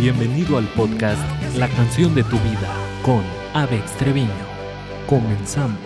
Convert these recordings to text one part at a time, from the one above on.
Bienvenido al podcast La canción de tu vida con Avex Treviño. Comenzamos.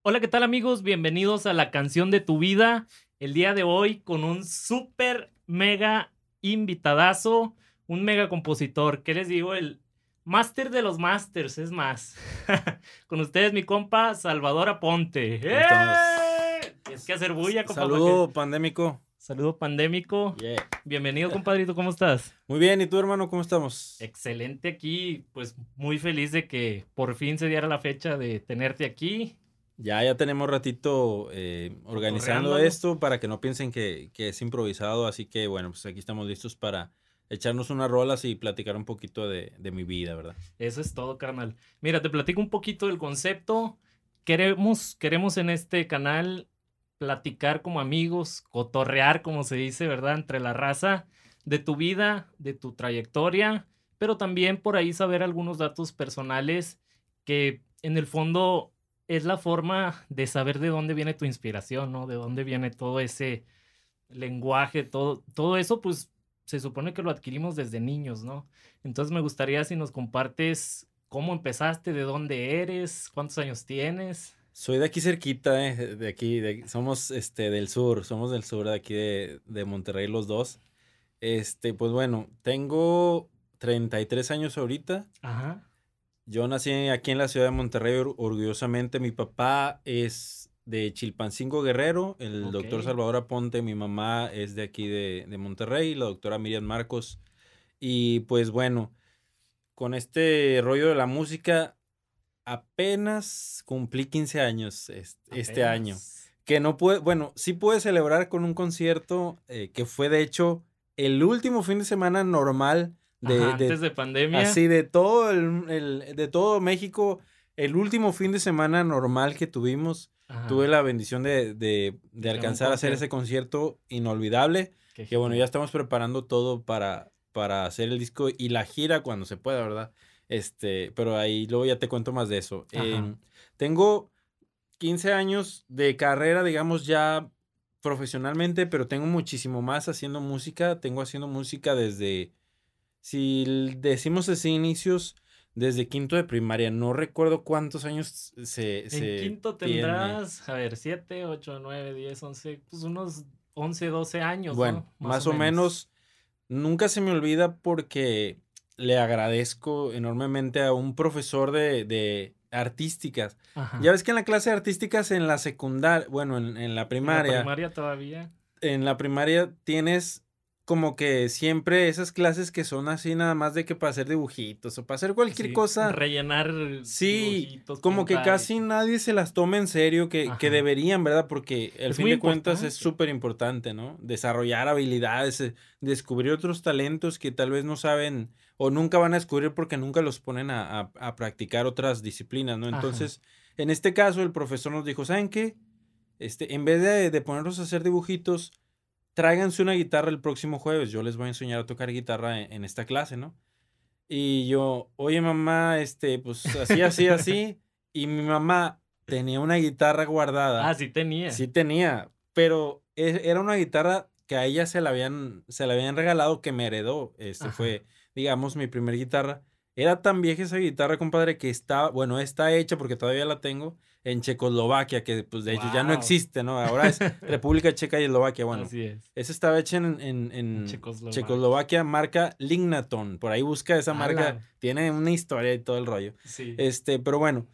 Hola, ¿qué tal amigos? Bienvenidos a La canción de tu vida. El día de hoy con un súper mega invitadazo, un mega compositor. ¿Qué les digo? El máster de los masters, es más. con ustedes mi compa Salvador Aponte. ¡Eh! Es que hacer bulla, compa. Saludo pandémico. Saludo pandémico. Bienvenido, compadrito, ¿cómo estás? Muy bien, ¿y tú, hermano, cómo estamos? Excelente aquí, pues muy feliz de que por fin se diera la fecha de tenerte aquí. Ya, ya tenemos ratito eh, organizando esto para que no piensen que, es improvisado, así que bueno, pues aquí estamos listos para echarnos unas rolas y platicar un poquito de, de mi vida, ¿verdad? Eso es todo, carnal. Mira, te platico un poquito del concepto. Queremos, queremos en este canal platicar como amigos, cotorrear, como se dice, ¿verdad? Entre la raza, de tu vida, de tu trayectoria, pero también por ahí saber algunos datos personales que en el fondo es la forma de saber de dónde viene tu inspiración, ¿no? De dónde viene todo ese lenguaje, todo, todo eso, pues se supone que lo adquirimos desde niños, ¿no? Entonces me gustaría si nos compartes cómo empezaste, de dónde eres, cuántos años tienes. Soy de aquí cerquita, eh, de aquí, de, somos este, del sur, somos del sur, de aquí de, de, Monterrey los dos. Este, pues bueno, tengo 33 años ahorita. Ajá. Yo nací aquí en la ciudad de Monterrey orgullosamente. Mi papá es de Chilpancingo Guerrero, el doctor Salvador Aponte, mi mamá es de aquí de, de Monterrey, la doctora Miriam Marcos. Y pues bueno, con este rollo de la música, apenas cumplí 15 años este, año. Que no puede, bueno, sí pude celebrar con un concierto eh, que fue de hecho el último fin de semana normal de, antes de pandemia. Así de todo el, de todo México, el último fin de semana normal que tuvimos. Tuve la bendición de, de, de alcanzar a hacer ese concierto inolvidable. que bueno, ya estamos preparando todo para, para hacer el disco y la gira cuando se pueda, ¿verdad? Este, pero ahí luego ya te cuento más de eso. Em, tengo 15 años de carrera, digamos, ya profesionalmente, pero tengo muchísimo más haciendo música. Tengo haciendo música desde, si decimos así, inicios, desde quinto de primaria. No recuerdo cuántos años se... En quinto tendrás, a ver, 7, 8, 9, 10, 11, pues unos 11, 12 años. Bueno, más, o, menos. Nunca se me olvida porque le agradezco enormemente a un profesor de, de artísticas. Ya ves que en la clase de artísticas en la secundaria, bueno, en, en la primaria. En la primaria todavía. En la primaria tienes como que siempre esas clases que son así nada más de que para hacer dibujitos o para hacer cualquier cosa. Rellenar. Sí, como que casi nadie se las toma en serio, que, que deberían, ¿verdad? Porque al fin de cuentas es súper importante, ¿no? Desarrollar habilidades, eh, descubrir otros talentos que tal vez no saben o nunca van a descubrir porque nunca los ponen a, a, practicar otras disciplinas, ¿no? Entonces, en este caso, el profesor nos dijo, ¿saben qué? Este, en vez de, de ponerlos a hacer dibujitos, tráiganse una guitarra el próximo jueves, yo les voy a enseñar a tocar guitarra en, esta clase, ¿no? Y yo, oye mamá, este, pues así, así, así. Y mi mamá tenía una guitarra guardada. Ah, sí tenía. Sí tenía, pero e, era una guitarra que a ella se la habían, se la habían regalado que me heredó. Este fue, digamos, mi primer guitarra. Era tan vieja esa guitarra, compadre, que está, bueno, está hecha porque todavía la tengo en Checoslovaquia, que pues de hecho ya no existe, ¿no? Ahora es República Checa y Eslovaquia, bueno. Así es. Esa estaba hecha en, en, Checoslovaquia. marca Lignaton. Por ahí busca esa marca, tiene una historia y todo el rollo. Sí. Este, pero bueno,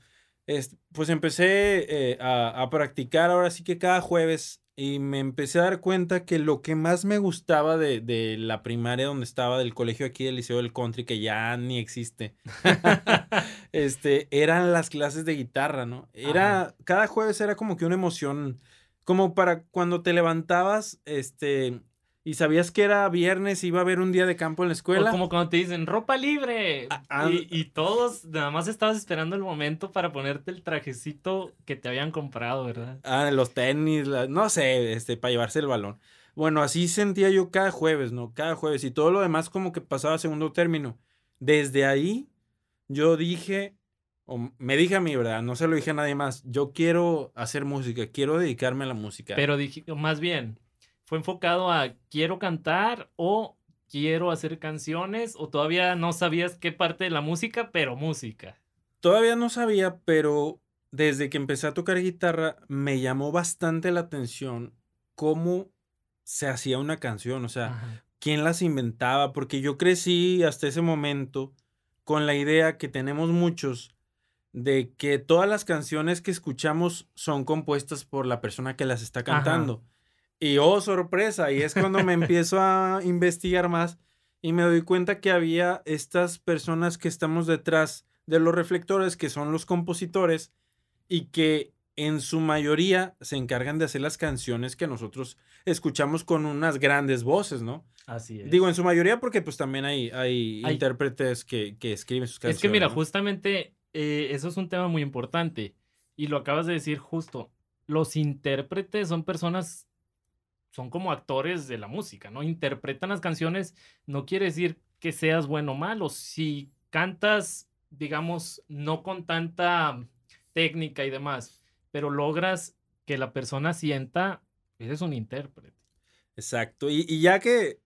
pues empecé eh, a, a practicar ahora sí que cada jueves y me empecé a dar cuenta que lo que más me gustaba de, de, la primaria donde estaba, del colegio aquí del Liceo del Country, que ya ni existe, este, eran las clases de guitarra, ¿no? Era, cada jueves era como que una emoción, como para cuando te levantabas, este, y sabías que era viernes y iba a haber un día de campo en la escuela. como cuando te dicen ropa libre. Ah, ah, y, todos, nada más estabas esperando el momento para ponerte el trajecito que te habían comprado, ¿verdad? Ah, los tenis, no sé, este, para llevarse el balón. Bueno, así sentía yo cada jueves, ¿no? Cada jueves. Y todo lo demás como que pasaba a segundo término. Desde ahí, yo dije, o me dije a mí, ¿verdad? No se lo dije a nadie más. Yo quiero hacer música, quiero dedicarme a la música. Pero dije, más bien, fue enfocado a quiero cantar o quiero hacer canciones o todavía no sabías qué parte de la música, pero música? Todavía no sabía, pero desde que empecé a tocar guitarra me llamó bastante la atención cómo se hacía una canción, o sea, quién las inventaba, porque yo crecí hasta ese momento con la idea que tenemos muchos de que todas las canciones que escuchamos son compuestas por la persona que las está cantando. Y oh, sorpresa, y es cuando me empiezo a investigar más y me doy cuenta que había estas personas que estamos detrás de los reflectores, que son los compositores, y que en su mayoría se encargan de hacer las canciones que nosotros escuchamos con unas grandes voces, ¿no? Así es. Digo, en su mayoría porque pues también hay, hay, intérpretes que, que, escriben sus canciones. Es que mira, justamente eh, eso es un tema muy importante y lo acabas de decir justo. Los intérpretes son personas, son como actores de la música, ¿no? Interpretan las canciones, no quiere decir que seas bueno o malo. Si cantas, digamos, no con tanta técnica y demás, pero logras que la persona sienta, eres un intérprete. Exacto. Y, ya que,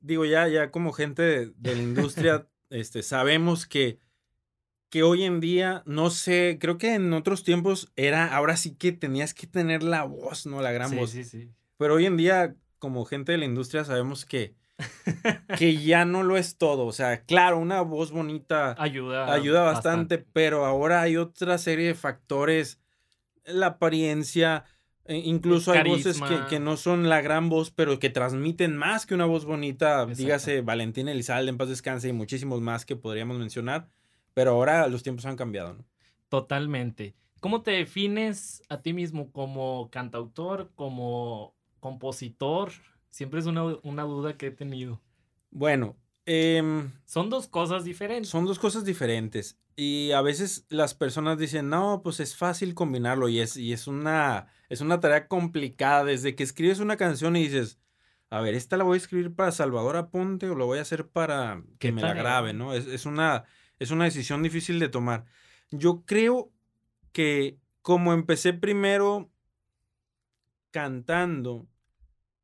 digo, ya, ya como gente de, la industria, este, sabemos que, que hoy en día, no sé, creo que en otros tiempos era, ahora sí que tenías que tener la voz, ¿no? La gran voz. Sí, sí. Pero hoy en día, como gente de la industria, sabemos que, que ya no lo es todo. O sea, claro, una voz bonita ayuda, ayuda bastante, pero ahora hay otra serie de factores, la apariencia, e incluso hay voces que, no son la gran voz, pero que transmiten más que una voz bonita. Dígase Valentín Elizalde, en paz descanse, y muchísimos más que podríamos mencionar. Pero ahora los tiempos han cambiado, ¿no? Totalmente. ¿Cómo te defines a ti mismo como cantautor, como compositor? Siempre es una, duda que he tenido. Bueno, em, son dos cosas diferentes. Son dos cosas diferentes. Y a veces las personas dicen, no, pues es fácil combinarlo y es, y es, una, es una tarea complicada. Desde que escribes una canción y dices, a ver, esta la voy a escribir para Salvador Aponte o lo voy a hacer para que me la grabe, ¿no? Es, es, una, es una decisión difícil de tomar. Yo creo que como empecé primero cantando,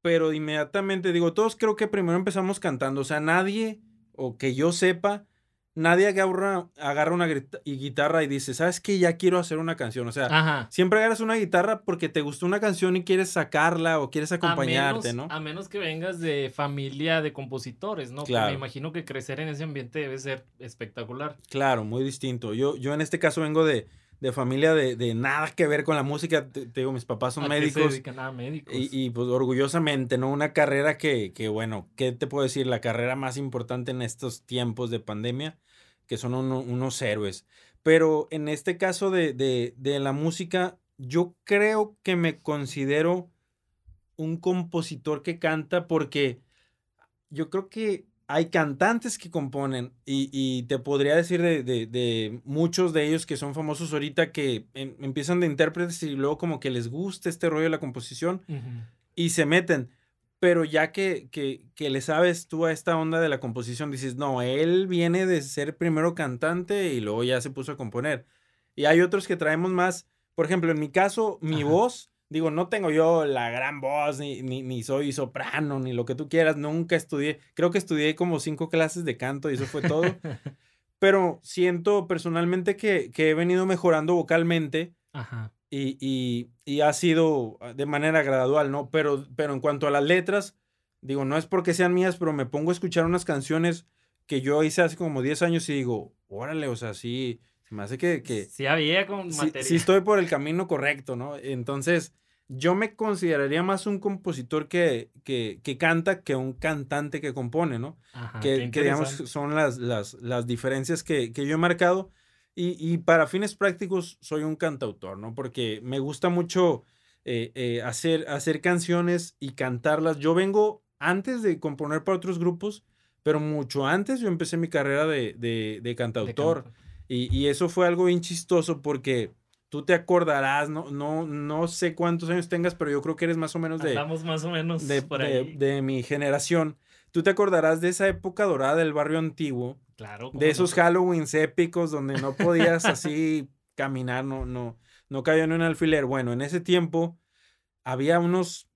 pero inmediatamente digo, todos creo que primero empezamos cantando, o sea, nadie, o que yo sepa, nadie agarra, agarra una guitarra y dice, ¿sabes qué? Ya quiero hacer una canción. O sea, siempre agarras una guitarra porque te gustó una canción y quieres sacarla o quieres acompañarte, ¿no? A menos que vengas de familia de compositores, ¿no? Claro. Me imagino que crecer en ese ambiente debe ser espectacular. Claro, muy distinto. Yo, yo en este caso vengo de, de familia de, de, nada que ver con la música. Te, digo, mis papás son médicos. médicos. Y, y, pues orgullosamente, ¿no? Una carrera que, que, bueno, ¿qué te puedo decir? La carrera más importante en estos tiempos de pandemia, que son unos héroes. Pero en este caso de, de, de la música, yo creo que me considero un compositor que canta porque yo creo que hay cantantes que componen y, te podría decir de, muchos de ellos que son famosos ahorita que em, empiezan de intérpretes y luego como que les gusta este rollo de la composición y se meten. Pero ya que, que, le sabes tú a esta onda de la composición, dices, no, él viene de ser primero cantante y luego ya se puso a componer. Y hay otros que traemos más, por ejemplo, en mi caso, mi voz Digo, no tengo yo la gran voz, ni, ni, soy soprano, ni lo que tú quieras. Nunca estudié. Creo que estudié como cinco clases de canto y eso fue todo. Pero siento personalmente que, he venido mejorando vocalmente. Ajá. Y, y, ha sido de manera gradual, ¿no? Pero, pero en cuanto a las letras, digo, no es porque sean mías, pero me pongo a escuchar unas canciones que yo hice hace como 10 años y digo, órale, o sea, sí, me hace que... que sí había con material. sí estoy por el camino correcto, ¿no? Entonces, yo me consideraría más un compositor que, que, que, canta que un cantante que compone, ¿no? que, que, digamos son las, las, las diferencias que, que, yo he marcado. Y, y, para fines prácticos soy un cantautor, ¿no? Porque me gusta mucho eh, eh, hacer, hacer canciones y cantarlas. Yo vengo antes de componer para otros grupos, pero mucho antes yo empecé mi carrera de, de, de cantautor. y, y, eso fue algo bien chistoso porque tú te acordarás, no, no, no sé cuántos años tengas, pero yo creo que eres más o menos de. Estamos más o menos de, por ahí. De, mi generación. Tú te acordarás de esa época dorada del barrio antiguo. Claro. De esos Halloweens épicos donde no podías así caminar, no, no, no cabía en un alfiler. Bueno, en ese tiempo había unos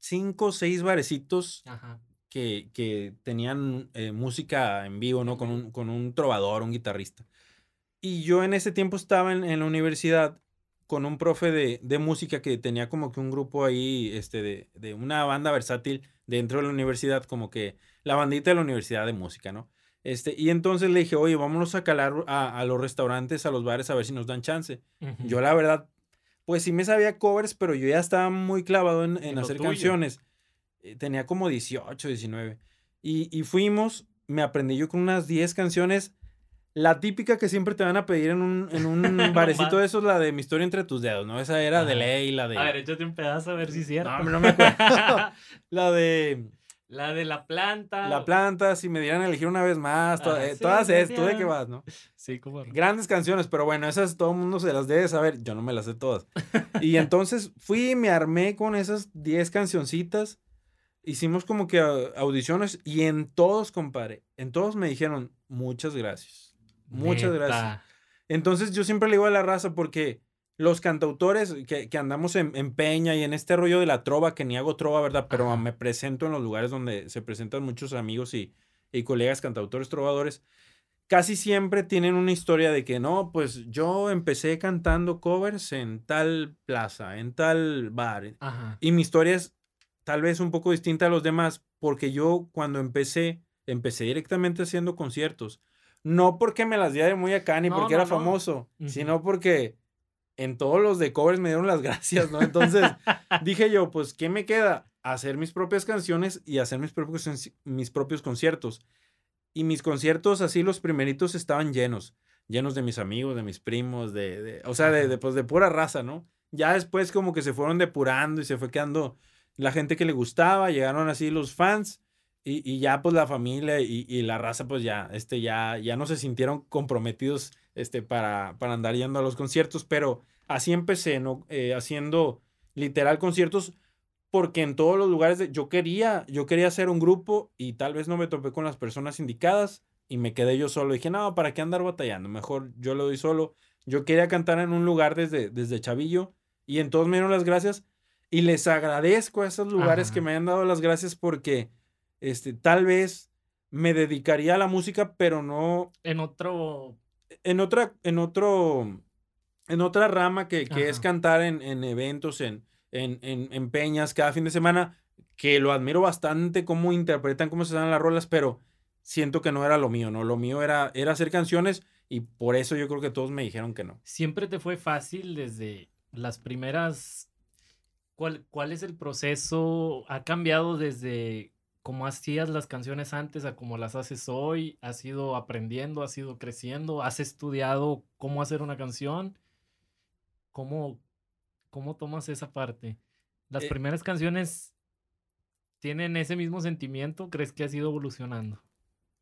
cinco o seis barecitos Ajá. que, que tenían eh, música en vivo, ¿no? Con un, con un trovador, un guitarrista. Y yo en ese tiempo estaba en, en la universidad con un profe de, de música que tenía como que un grupo ahí, este, de, de una banda versátil dentro de la universidad, como que la bandita de la universidad de música, ¿no? Este, y entonces le dije, oye, vámonos a calar a, a los restaurantes, a los bares, a ver si nos dan chance. Yo la verdad, pues sí me sabía covers, pero yo ya estaba muy clavado en, en En hacer canciones. Eh, Tenía como 18, 19. Y, y fuimos, me aprendí yo con unas 10 canciones. La típica que siempre te van a pedir en un, en un barecito bar. de esos, la de Mi historia entre tus dedos, ¿no? Esa era de ley, la de... A ver, échate un pedazo a ver si es cierto. no, no me acuerdo. la de La de la planta. La planta, si me dieran a elegir una vez más, to- Ah, eh, sí, todas sí, esas, ¿tú de ya. qué vas, no? Sí, como. Grandes canciones, pero bueno, esas todo el mundo se las debe saber. Yo no me las sé todas. Y entonces fui y me armé con esas 10 cancioncitas. Hicimos como que au- audiciones y en todos, compadre, en todos me dijeron muchas gracias. Muchas gracias. Entonces yo siempre le digo a la raza porque los cantautores que, que andamos en, en Peña y en este rollo de la trova, que ni hago trova, ¿verdad? Pero Ajá. me presento en los lugares donde se presentan muchos amigos y, y colegas cantautores trovadores. Casi siempre tienen una historia de que no, pues yo empecé cantando covers en tal plaza, en tal bar. Ajá. Y mi historia es tal vez un poco distinta a los demás, porque yo cuando empecé, empecé directamente haciendo conciertos. No porque me las di de muy acá ni No, porque no, era no. famoso, sino porque en todos los de covers me dieron las gracias, ¿no? Entonces dije yo, pues, ¿qué me queda? Hacer mis propias canciones y hacer mis propios, mis propios conciertos. Y mis conciertos, así los primeritos, estaban llenos. Llenos de mis amigos, de mis primos, de, de- o sea, de, de, pues, de pura raza, ¿no? Ya después como que se fueron depurando y se fue quedando la gente que le gustaba, llegaron así los fans y, y ya pues la familia y, y la raza pues ya, este, ya, ya no se sintieron comprometidos este, para, para andar yendo a los conciertos, pero así empecé, ¿no? Eh, haciendo literal conciertos porque en todos los lugares de- yo quería, yo quería hacer un grupo y tal vez no me topé con las personas indicadas y me quedé yo solo. Dije, no, ¿para qué andar batallando? Mejor yo lo doy solo. Yo quería cantar en un lugar desde, desde Chavillo y en todos me dieron las gracias y les agradezco a esos lugares que me hayan dado las gracias porque este, tal vez me dedicaría a la música, pero no En otro. en otra, en otro, en otra rama que, que es cantar en, en eventos, en, en, en, en peñas cada fin de semana, que lo admiro bastante cómo interpretan, cómo se dan las rolas, pero siento que no era lo mío, ¿no? Lo mío era, era hacer canciones y por eso yo creo que todos me dijeron que no. Siempre te fue fácil desde las primeras. ¿Cuál, cuál es el proceso? ¿Ha cambiado desde cómo hacías las canciones antes a cómo las haces hoy? ¿Has ido aprendiendo? ¿Has ido creciendo? ¿Has estudiado cómo hacer una canción? ¿Cómo, cómo tomas esa parte? ¿Las Eh, primeras canciones tienen ese mismo sentimiento? ¿Crees que has ido evolucionando?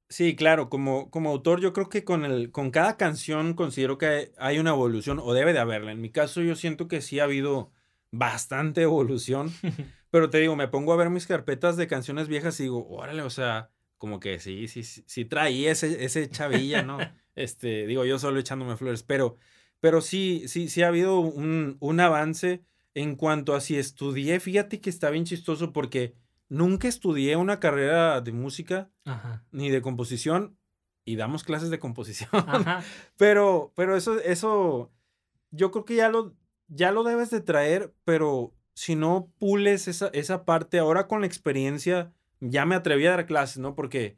Sí, claro, como, como autor yo creo que con, el, con cada canción considero que hay una evolución o debe de haberla. En mi caso yo siento que sí ha habido bastante evolución. Pero te digo, me pongo a ver mis carpetas de canciones viejas y digo, órale, o sea, como que sí, sí, sí, sí traía ese, ese chavilla, ¿no? Este, digo, yo solo echándome flores, pero, pero sí, sí, sí ha habido un, un avance en cuanto a si estudié. Fíjate que está bien chistoso porque nunca estudié una carrera de música Ajá. ni de composición y damos clases de composición. Ajá. Pero, pero eso, eso, yo creo que ya lo, ya lo debes de traer, pero si no pules esa, esa parte, ahora con la experiencia, ya me atreví a dar clases, ¿no? Porque,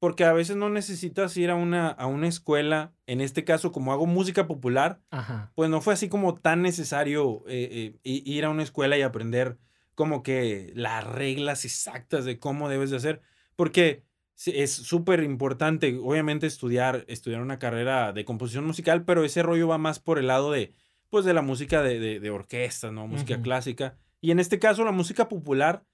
porque a veces no necesitas ir a una, a una escuela, en este caso, como hago música popular, Ajá. pues no fue así como tan necesario eh, eh, ir a una escuela y aprender como que las reglas exactas de cómo debes de hacer, porque es súper importante, obviamente, estudiar, estudiar una carrera de composición musical, pero ese rollo va más por el lado de, pues, de la música de, de, de orquesta, ¿no? Música clásica. Y en este caso, la música popular,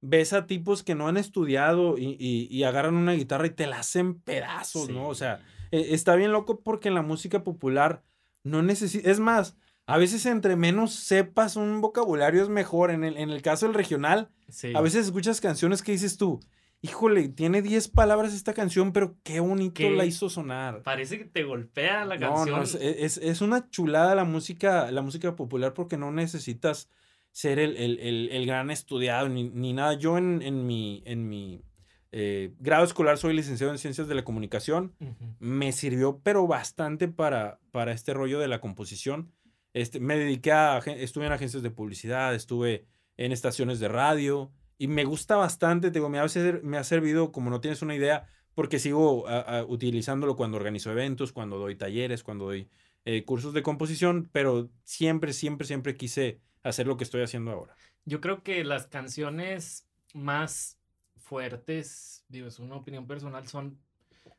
ves a tipos que no han estudiado y, y- y agarran una guitarra y te la hacen pedazos, ¿no? O sea, eh, está bien loco porque en la música popular no necesita, es más, a veces entre menos sepas un vocabulario es mejor. En el, en el caso del regional, Sí. a veces escuchas canciones que dices tú, híjole, tiene 10 palabras esta canción, pero qué bonito ¿Qué? la hizo sonar. Parece que te golpea la No, canción. no, es, es- es una chulada la música, la música popular porque no necesitas ser el, el, el, el gran estudiado ni, ni, nada. Yo en, en mi, en mi eh, grado escolar soy licenciado en Ciencias de la Comunicación. Uh -huh. Me sirvió, pero bastante para, para este rollo de la composición. Este, me dediqué a, estuve en agencias de publicidad, estuve en estaciones de radio y me gusta bastante, te digo, me ha, servido, como no tienes una idea, porque sigo a, a, utilizándolo cuando organizo eventos, cuando doy talleres, cuando doy eh, cursos de composición, pero siempre, siempre, siempre quise hacer lo que estoy haciendo ahora. Yo creo que las canciones más fuertes, digo, es una opinión personal, son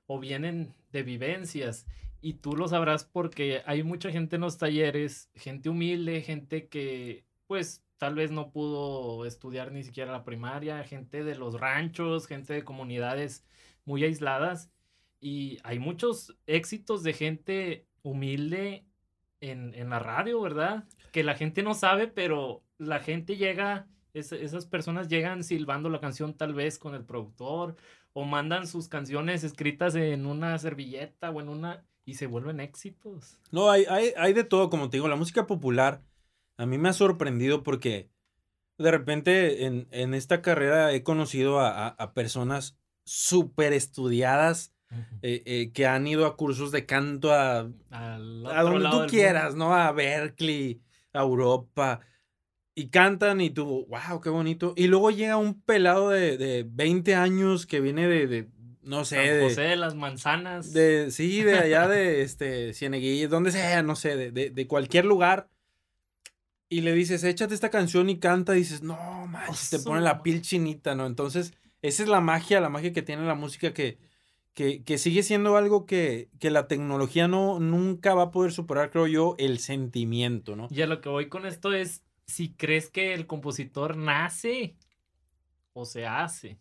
o vienen de vivencias. Y tú lo sabrás porque hay mucha gente en los talleres, gente humilde, gente que pues tal vez no pudo estudiar ni siquiera la primaria, gente de los ranchos, gente de comunidades muy aisladas. Y hay muchos éxitos de gente humilde en, en la radio, ¿verdad? Que la gente no sabe, pero la gente llega es, esas personas llegan silbando la canción tal vez con el productor o mandan sus canciones escritas en una servilleta o en una y se vuelven éxitos. No, hay, hay, hay de todo, como te digo, la música popular a mí me ha sorprendido porque de repente en, en esta carrera he conocido a, a, a personas súper estudiadas uh -huh. eh, eh, que han ido a cursos de canto a, a donde tú quieras, mundo. ¿no? A Berkeley, a Europa y cantan y tú, wow, qué bonito. Y luego llega un pelado de, de 20 años que viene de, de no sé, San José de, de las manzanas. De, sí, de allá de este, Cieneguillas, donde sea, no sé, de, de, de, cualquier lugar. Y le dices, échate esta canción y canta, y dices, no, manches, te pone la piel chinita, ¿no? Entonces, esa es la magia, la magia que tiene la música que, que, que sigue siendo algo que, que, la tecnología no, nunca va a poder superar, creo yo, el sentimiento, ¿no? Y a lo que voy con esto es, si crees que el compositor nace o se hace.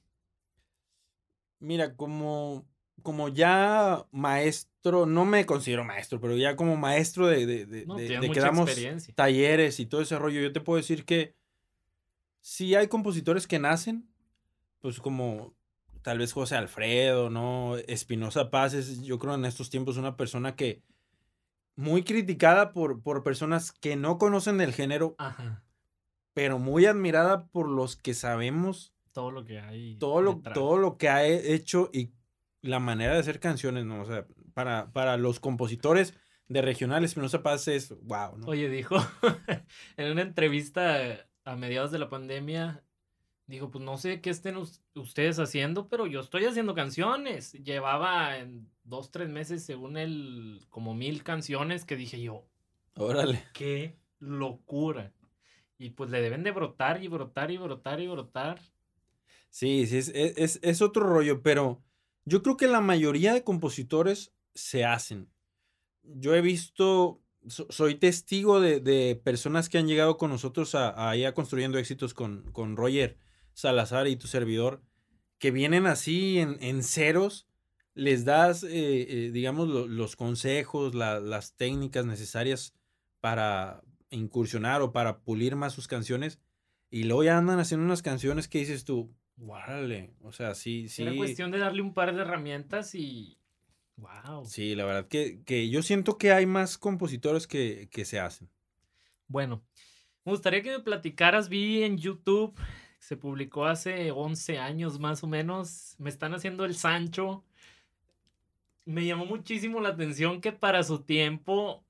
Mira, como, como ya maestro, no me considero maestro, pero ya como maestro de, de, de, no, de, de que damos talleres y todo ese rollo, yo te puedo decir que si hay compositores que nacen, pues como tal vez José Alfredo, ¿no? Espinosa Paz es, yo creo, en estos tiempos una persona que muy criticada por, por personas que no conocen el género, Ajá. pero muy admirada por los que sabemos todo lo que hay. Todo lo, todo lo que ha hecho y la manera de hacer canciones, ¿no? O sea, para, para los compositores de regionales, Espinosa Paz es wow, ¿no? Oye, dijo en una entrevista a mediados de la pandemia, dijo, pues no sé qué estén ustedes haciendo, pero yo estoy haciendo canciones. Llevaba en dos, tres meses, según él, como mil canciones que dije yo. Órale. Qué locura. Y pues le deben de brotar y brotar y brotar y brotar. Sí, sí, es, es, es otro rollo, pero yo creo que la mayoría de compositores se hacen. Yo he visto, so, soy testigo de, de, personas que han llegado con nosotros a, a, a construyendo éxitos con, con Roger Salazar y tu servidor, que vienen así en, en ceros, les das, eh, eh, digamos, lo, los consejos, la, las técnicas necesarias para incursionar o para pulir más sus canciones, y luego ya andan haciendo unas canciones que dices tú, Guárale, o sea, sí, sí. Era cuestión de darle un par de herramientas y. ¡Wow! Sí, la verdad que, que yo siento que hay más compositores que, que, se hacen. Bueno, me gustaría que me platicaras. Vi en YouTube, se publicó hace 11 años más o menos. Me están haciendo el Sancho. Me llamó muchísimo la atención que para su tiempo.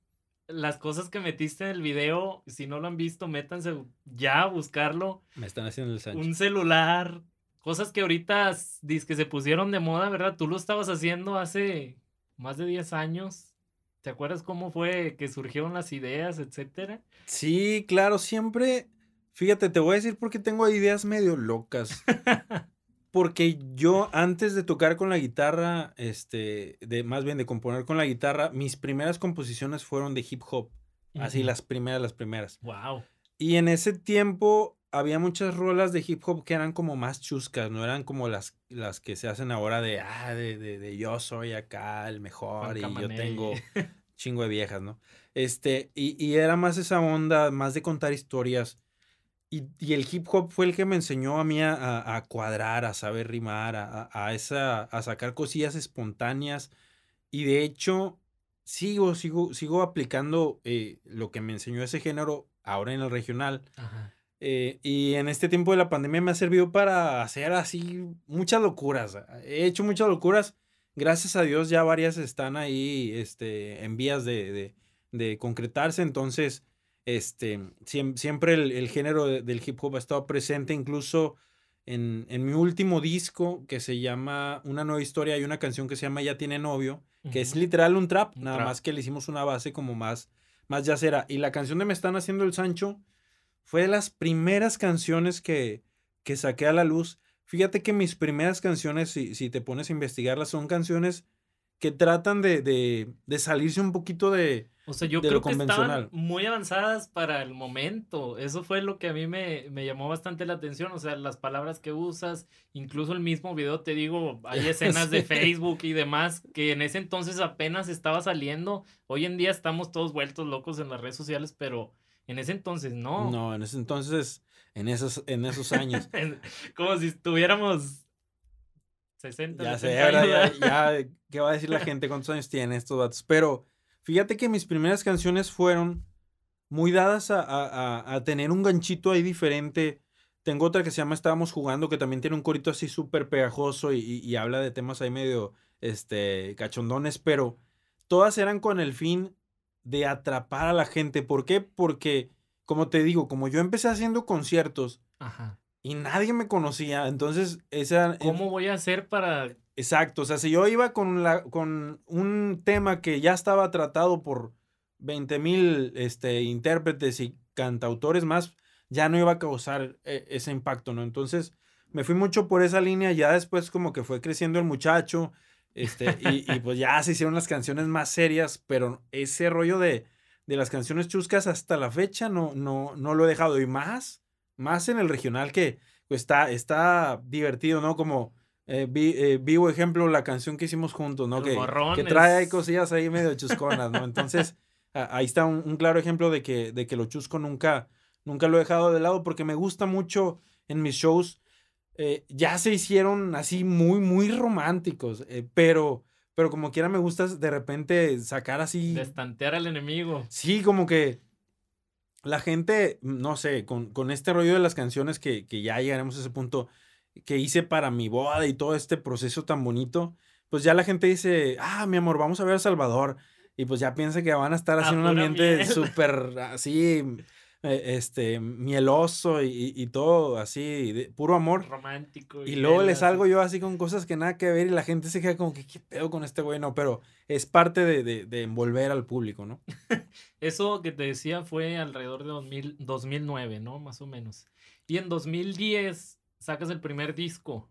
Las cosas que metiste en el video, si no lo han visto, métanse ya a buscarlo. Me están haciendo el Sancho. Un celular, cosas que ahorita que se pusieron de moda, ¿verdad? Tú lo estabas haciendo hace más de 10 años. ¿Te acuerdas cómo fue que surgieron las ideas, etcétera? Sí, claro, siempre. Fíjate, te voy a decir porque tengo ideas medio locas. porque yo antes de tocar con la guitarra, este, de más bien de componer con la guitarra, mis primeras composiciones fueron de hip hop. Uh -huh. Así las primeras, las primeras. Wow. Y en ese tiempo había muchas rolas de hip hop que eran como más chuscas, no eran como las, las que se hacen ahora de, ah, de, de, de yo soy acá el mejor y yo tengo chingo de viejas, ¿no? Este, y, y, era más esa onda, más de contar historias. Y, y, el hip hop fue el que me enseñó a mí a, a cuadrar, a saber rimar, a, a, esa, a sacar cosillas espontáneas. Y de hecho, sigo, sigo, sigo aplicando eh, lo que me enseñó ese género ahora en el regional. Ajá Eh, y en este tiempo de la pandemia me ha servido para hacer así muchas locuras. He hecho muchas locuras. Gracias a Dios ya varias están ahí este, en vías de, de, concretarse. Entonces, este, siempre el, género del hip hop ha estado presente. Incluso en, en, mi último disco que se llama Una nueva historia, hay una canción que se llama Ya tiene novio, que es literal un trap, nada más que le hicimos una base como más, más yacera. Y la canción de Me están haciendo el Sancho fue de las primeras canciones que, que saqué a la luz. Fíjate que mis primeras canciones, si, si te pones a investigarlas, son canciones que tratan de, de, de salirse un poquito de, o sea, yo creo que estaban muy avanzadas para el momento. Eso fue lo que a mí me, me, llamó bastante la atención. O sea, las palabras que usas, incluso el mismo video, te digo, hay escenas de Facebook y demás que en ese entonces apenas estaba saliendo. Hoy en día estamos todos vueltos locos en las redes sociales, pero en ese entonces no. No, en ese entonces, en esos, en esos años. Como si estuviéramos 60. Ya sé, ahora ya, ya, ¿qué va a decir la gente? ¿Cuántos años tiene estos datos? Pero fíjate que mis primeras canciones fueron muy dadas a, a, a, tener un ganchito ahí diferente. Tengo otra que se llama Estábamos jugando, que también tiene un corito así súper pegajoso y, y, y, habla de temas ahí medio este, cachondones, pero todas eran con el fin de atrapar a la gente. ¿Por qué? Porque, como te digo, como yo empecé haciendo conciertos y nadie me conocía, entonces esa... ¿Cómo voy a hacer para...? Exacto, o sea, si yo iba con, la, con un tema que ya estaba tratado por 20 mil este, intérpretes y cantautores más, ya no iba a causar eh, ese impacto, ¿no? Entonces me fui mucho por esa línea, ya después como que fue creciendo el muchacho, este, y, y, pues ya se hicieron las canciones más serias, pero ese rollo de, de las canciones chuscas hasta la fecha no, no, no lo he dejado. Y más, más en el regional que pues, está, está divertido, ¿no? Como eh, eh, vivo ejemplo la canción que hicimos juntos, ¿no? Que, que, trae ahí cosillas ahí medio chusconas, ¿no? Entonces, ahí está un, un, claro ejemplo de que, de que lo chusco nunca, nunca lo he dejado de lado porque me gusta mucho en mis shows eh, ya se hicieron así muy, muy románticos, eh, pero, pero como quiera me gusta de repente sacar así... Destantear al enemigo. Sí, como que la gente, no sé, con, con este rollo de las canciones que, que, ya llegaremos a ese punto que hice para mi boda y todo este proceso tan bonito, pues ya la gente dice, ah, mi amor, vamos a ver a Salvador. Y pues ya piensa que van a estar haciendo un ambiente súper así eh, este, mieloso y, y, todo así, de puro amor. Romántico. Y, luego le salgo yo así con cosas que nada que ver y la gente se queda como que, ¿qué pedo con este güey? No, pero es parte de, de, de envolver al público, ¿no? Eso que te decía fue alrededor de 2000, 2009, ¿no? Más o menos. Y en 2010 sacas el primer disco.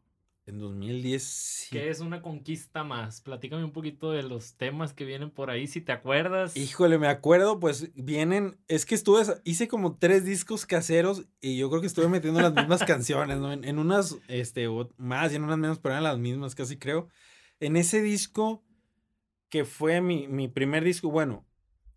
En 2010. Sí. Que es una conquista más. Platícame un poquito de los temas que vienen por ahí, si te acuerdas. Híjole, me acuerdo, pues vienen. Es que estuve, hice como tres discos caseros y yo creo que estuve metiendo las mismas canciones, ¿no? En, unas, este, más y en unas menos, pero eran las mismas, casi creo. En ese disco, que fue mi, mi primer disco, bueno,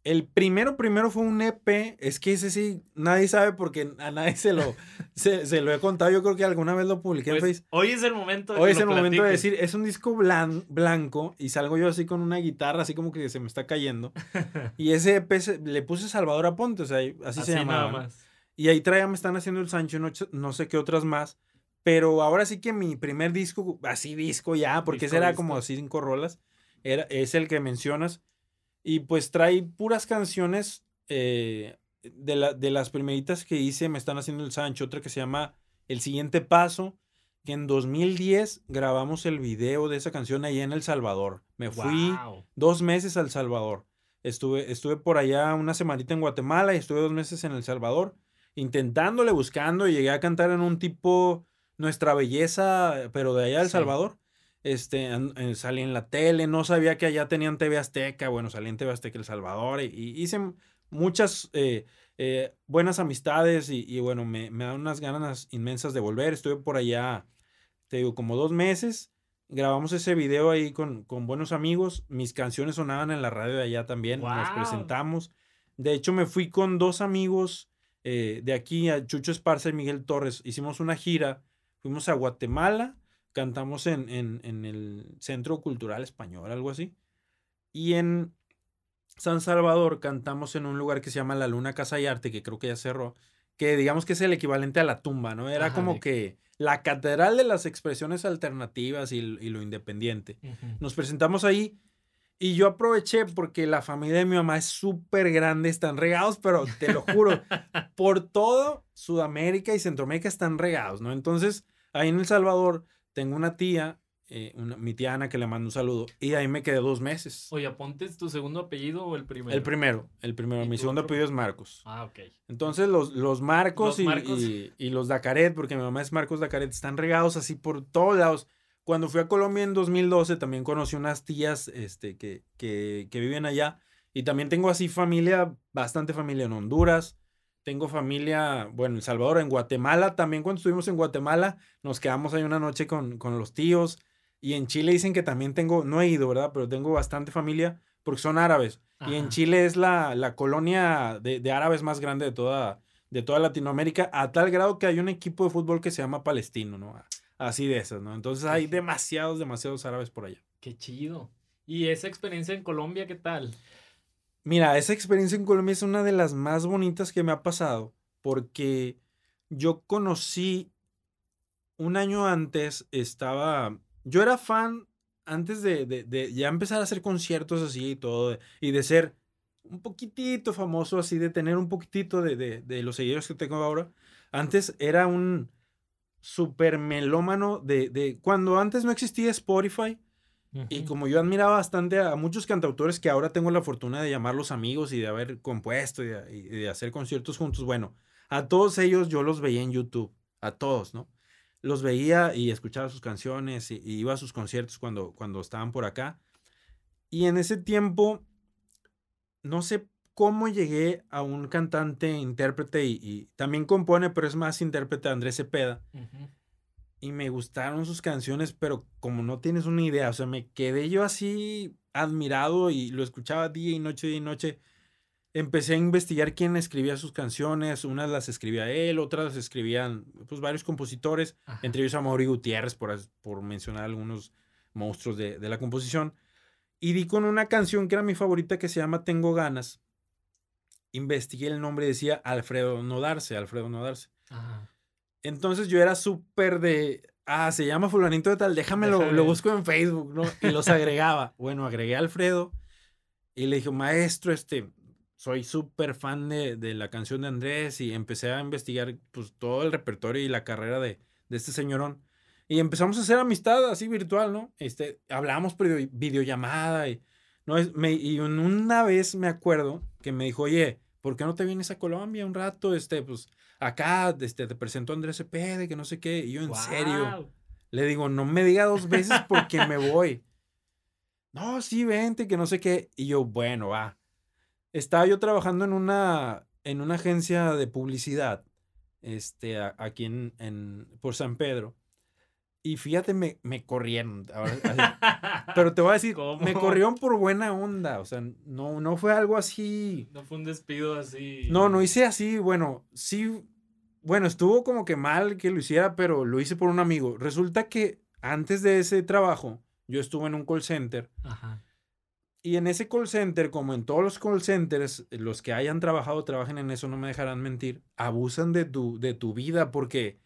el primero, primero fue un EP. Es que ese sí, nadie sabe porque a nadie se lo, se, lo he contado. Yo creo que alguna vez lo publiqué en pues, Facebook. Hoy es el momento de Hoy es el momento de decir, es un disco blanco y salgo yo así con una guitarra, así como que se me está cayendo. y ese EP le puse Salvador Aponte, o sea, así, se llamaba. Y ahí traía, me están haciendo el Sancho, no, sé qué otras más. Pero ahora sí que mi primer disco, así disco ya, porque ese era como así cinco rolas, era, es el que mencionas. Y pues trae puras canciones eh, de, la, de las primeritas que hice, me están haciendo el Sancho, otra que se llama El siguiente paso, que en 2010 grabamos el video de esa canción ahí en El Salvador. Me fui dos meses al Salvador. Estuve, estuve por allá una semanita en Guatemala y estuve dos meses en El Salvador, intentándole, buscando, y llegué a cantar en un tipo Nuestra Belleza, pero de allá El Salvador este, eh, salí en la tele, no sabía que allá tenían TV Azteca, bueno, salí en TV Azteca El Salvador y, hice muchas eh, eh, buenas amistades y, bueno, me, me dan unas ganas inmensas de volver. Estuve por allá, te digo, como dos meses. Grabamos ese video ahí con, con buenos amigos. Mis canciones sonaban en la radio de allá también. Nos presentamos. De hecho, me fui con dos amigos de aquí, a Chucho Esparza y Miguel Torres. Hicimos una gira. Fuimos a Guatemala cantamos en, en, el Centro Cultural Español, algo así. Y en San Salvador cantamos en un lugar que se llama La Luna Casa y Arte, que creo que ya cerró, que digamos que es el equivalente a la tumba, ¿no? Era como que la catedral de las expresiones alternativas y, lo independiente. Nos presentamos ahí y yo aproveché porque la familia de mi mamá es súper grande, están regados, pero te lo juro, por todo Sudamérica y Centroamérica están regados, ¿no? Entonces, ahí en El Salvador tengo una tía eh, mi tía Ana, que le mando un saludo. Y ahí me quedé dos meses. Oye, ¿apontes tu segundo apellido o el primero? El primero, el primero. Mi segundo apellido es Marcos. Ah, ok. Entonces los, los Marcos, y, Y, los Dacaret, porque mi mamá es Marcos Dacaret, están regados así por todos lados. Cuando fui a Colombia en 2012, también conocí unas tías este, que, que, que viven allá. Y también tengo así familia, bastante familia en Honduras. Tengo familia, bueno, en El Salvador, en Guatemala. También cuando estuvimos en Guatemala, nos quedamos ahí una noche con, con los tíos. Y en Chile dicen que también tengo, no he ido, ¿verdad? Pero tengo bastante familia porque son árabes. Y en Chile es la, la colonia de, de, árabes más grande de toda, de toda Latinoamérica, a tal grado que hay un equipo de fútbol que se llama Palestino, ¿no? Así de esas, ¿no? Entonces hay demasiados, demasiados árabes por allá. Qué chido. ¿Y esa experiencia en Colombia qué tal? Mira, esa experiencia en Colombia es una de las más bonitas que me ha pasado porque yo conocí un año antes, estaba yo era fan antes de, ya empezar a hacer conciertos así y todo, y de ser un poquitito famoso, así de tener un poquitito de, los seguidores que tengo ahora. Antes era un super melómano de, cuando antes no existía Spotify. Y como yo admiraba bastante a muchos cantautores que ahora tengo la fortuna de llamarlos amigos y de haber compuesto y de hacer conciertos juntos, bueno, a todos ellos yo los veía en YouTube, a todos, ¿no? los veía y escuchaba sus canciones y, iba a sus conciertos cuando, cuando estaban por acá. Y en ese tiempo, no sé cómo llegué a un cantante, intérprete y, también compone, pero es más intérprete Andrés Cepeda. Y me gustaron sus canciones, pero como no tienes una idea, o sea, me quedé yo así admirado y lo escuchaba día y noche, día y noche empecé a investigar quién escribía sus canciones. Unas las escribía él, otras las escribían pues, varios compositores, entre ellos a Mauri Gutiérrez, por, por mencionar algunos monstruos de, de, la composición. Y di con una canción que era mi favorita que se llama Tengo ganas. Investigué el nombre y decía Alfredo Nodarse, Alfredo Nodarse. Entonces yo era súper de, ah, se llama fulanito de tal, déjamelo, lo busco en Facebook, ¿no? Y los agregaba. bueno, agregué a Alfredo y le dije, maestro, este, soy súper fan de, de, la canción de Andrés y empecé a investigar pues, todo el repertorio y la carrera de, de este señorón. Y empezamos a hacer amistad así virtual, ¿no? Este, hablamos por videollamada y, no es, me, y una vez me acuerdo que me dijo, oye, ¿por qué no te vienes a Colombia un rato? Este, pues acá este, te presento a Andrés Cepede, que no sé qué. Y yo, en serio, le digo, no me diga dos veces porque me voy. No, sí, vente, que no sé qué. Y yo, bueno, va estaba yo trabajando en una, en una agencia de publicidad este, aquí en, por San Pedro. Y fíjate, me, me corrieron. pero te voy a decir, me corrieron por buena onda. O sea, no, no fue algo así. No fue un despido así. No, no hice así. Bueno, sí. Bueno, estuvo como que mal que lo hiciera, pero lo hice por un amigo. Resulta que antes de ese trabajo, yo estuve en un call center. Ajá. Y en ese call center, como en todos los call centers, los que hayan trabajado, trabajen en eso, no me dejarán mentir, abusan de tu, de tu vida porque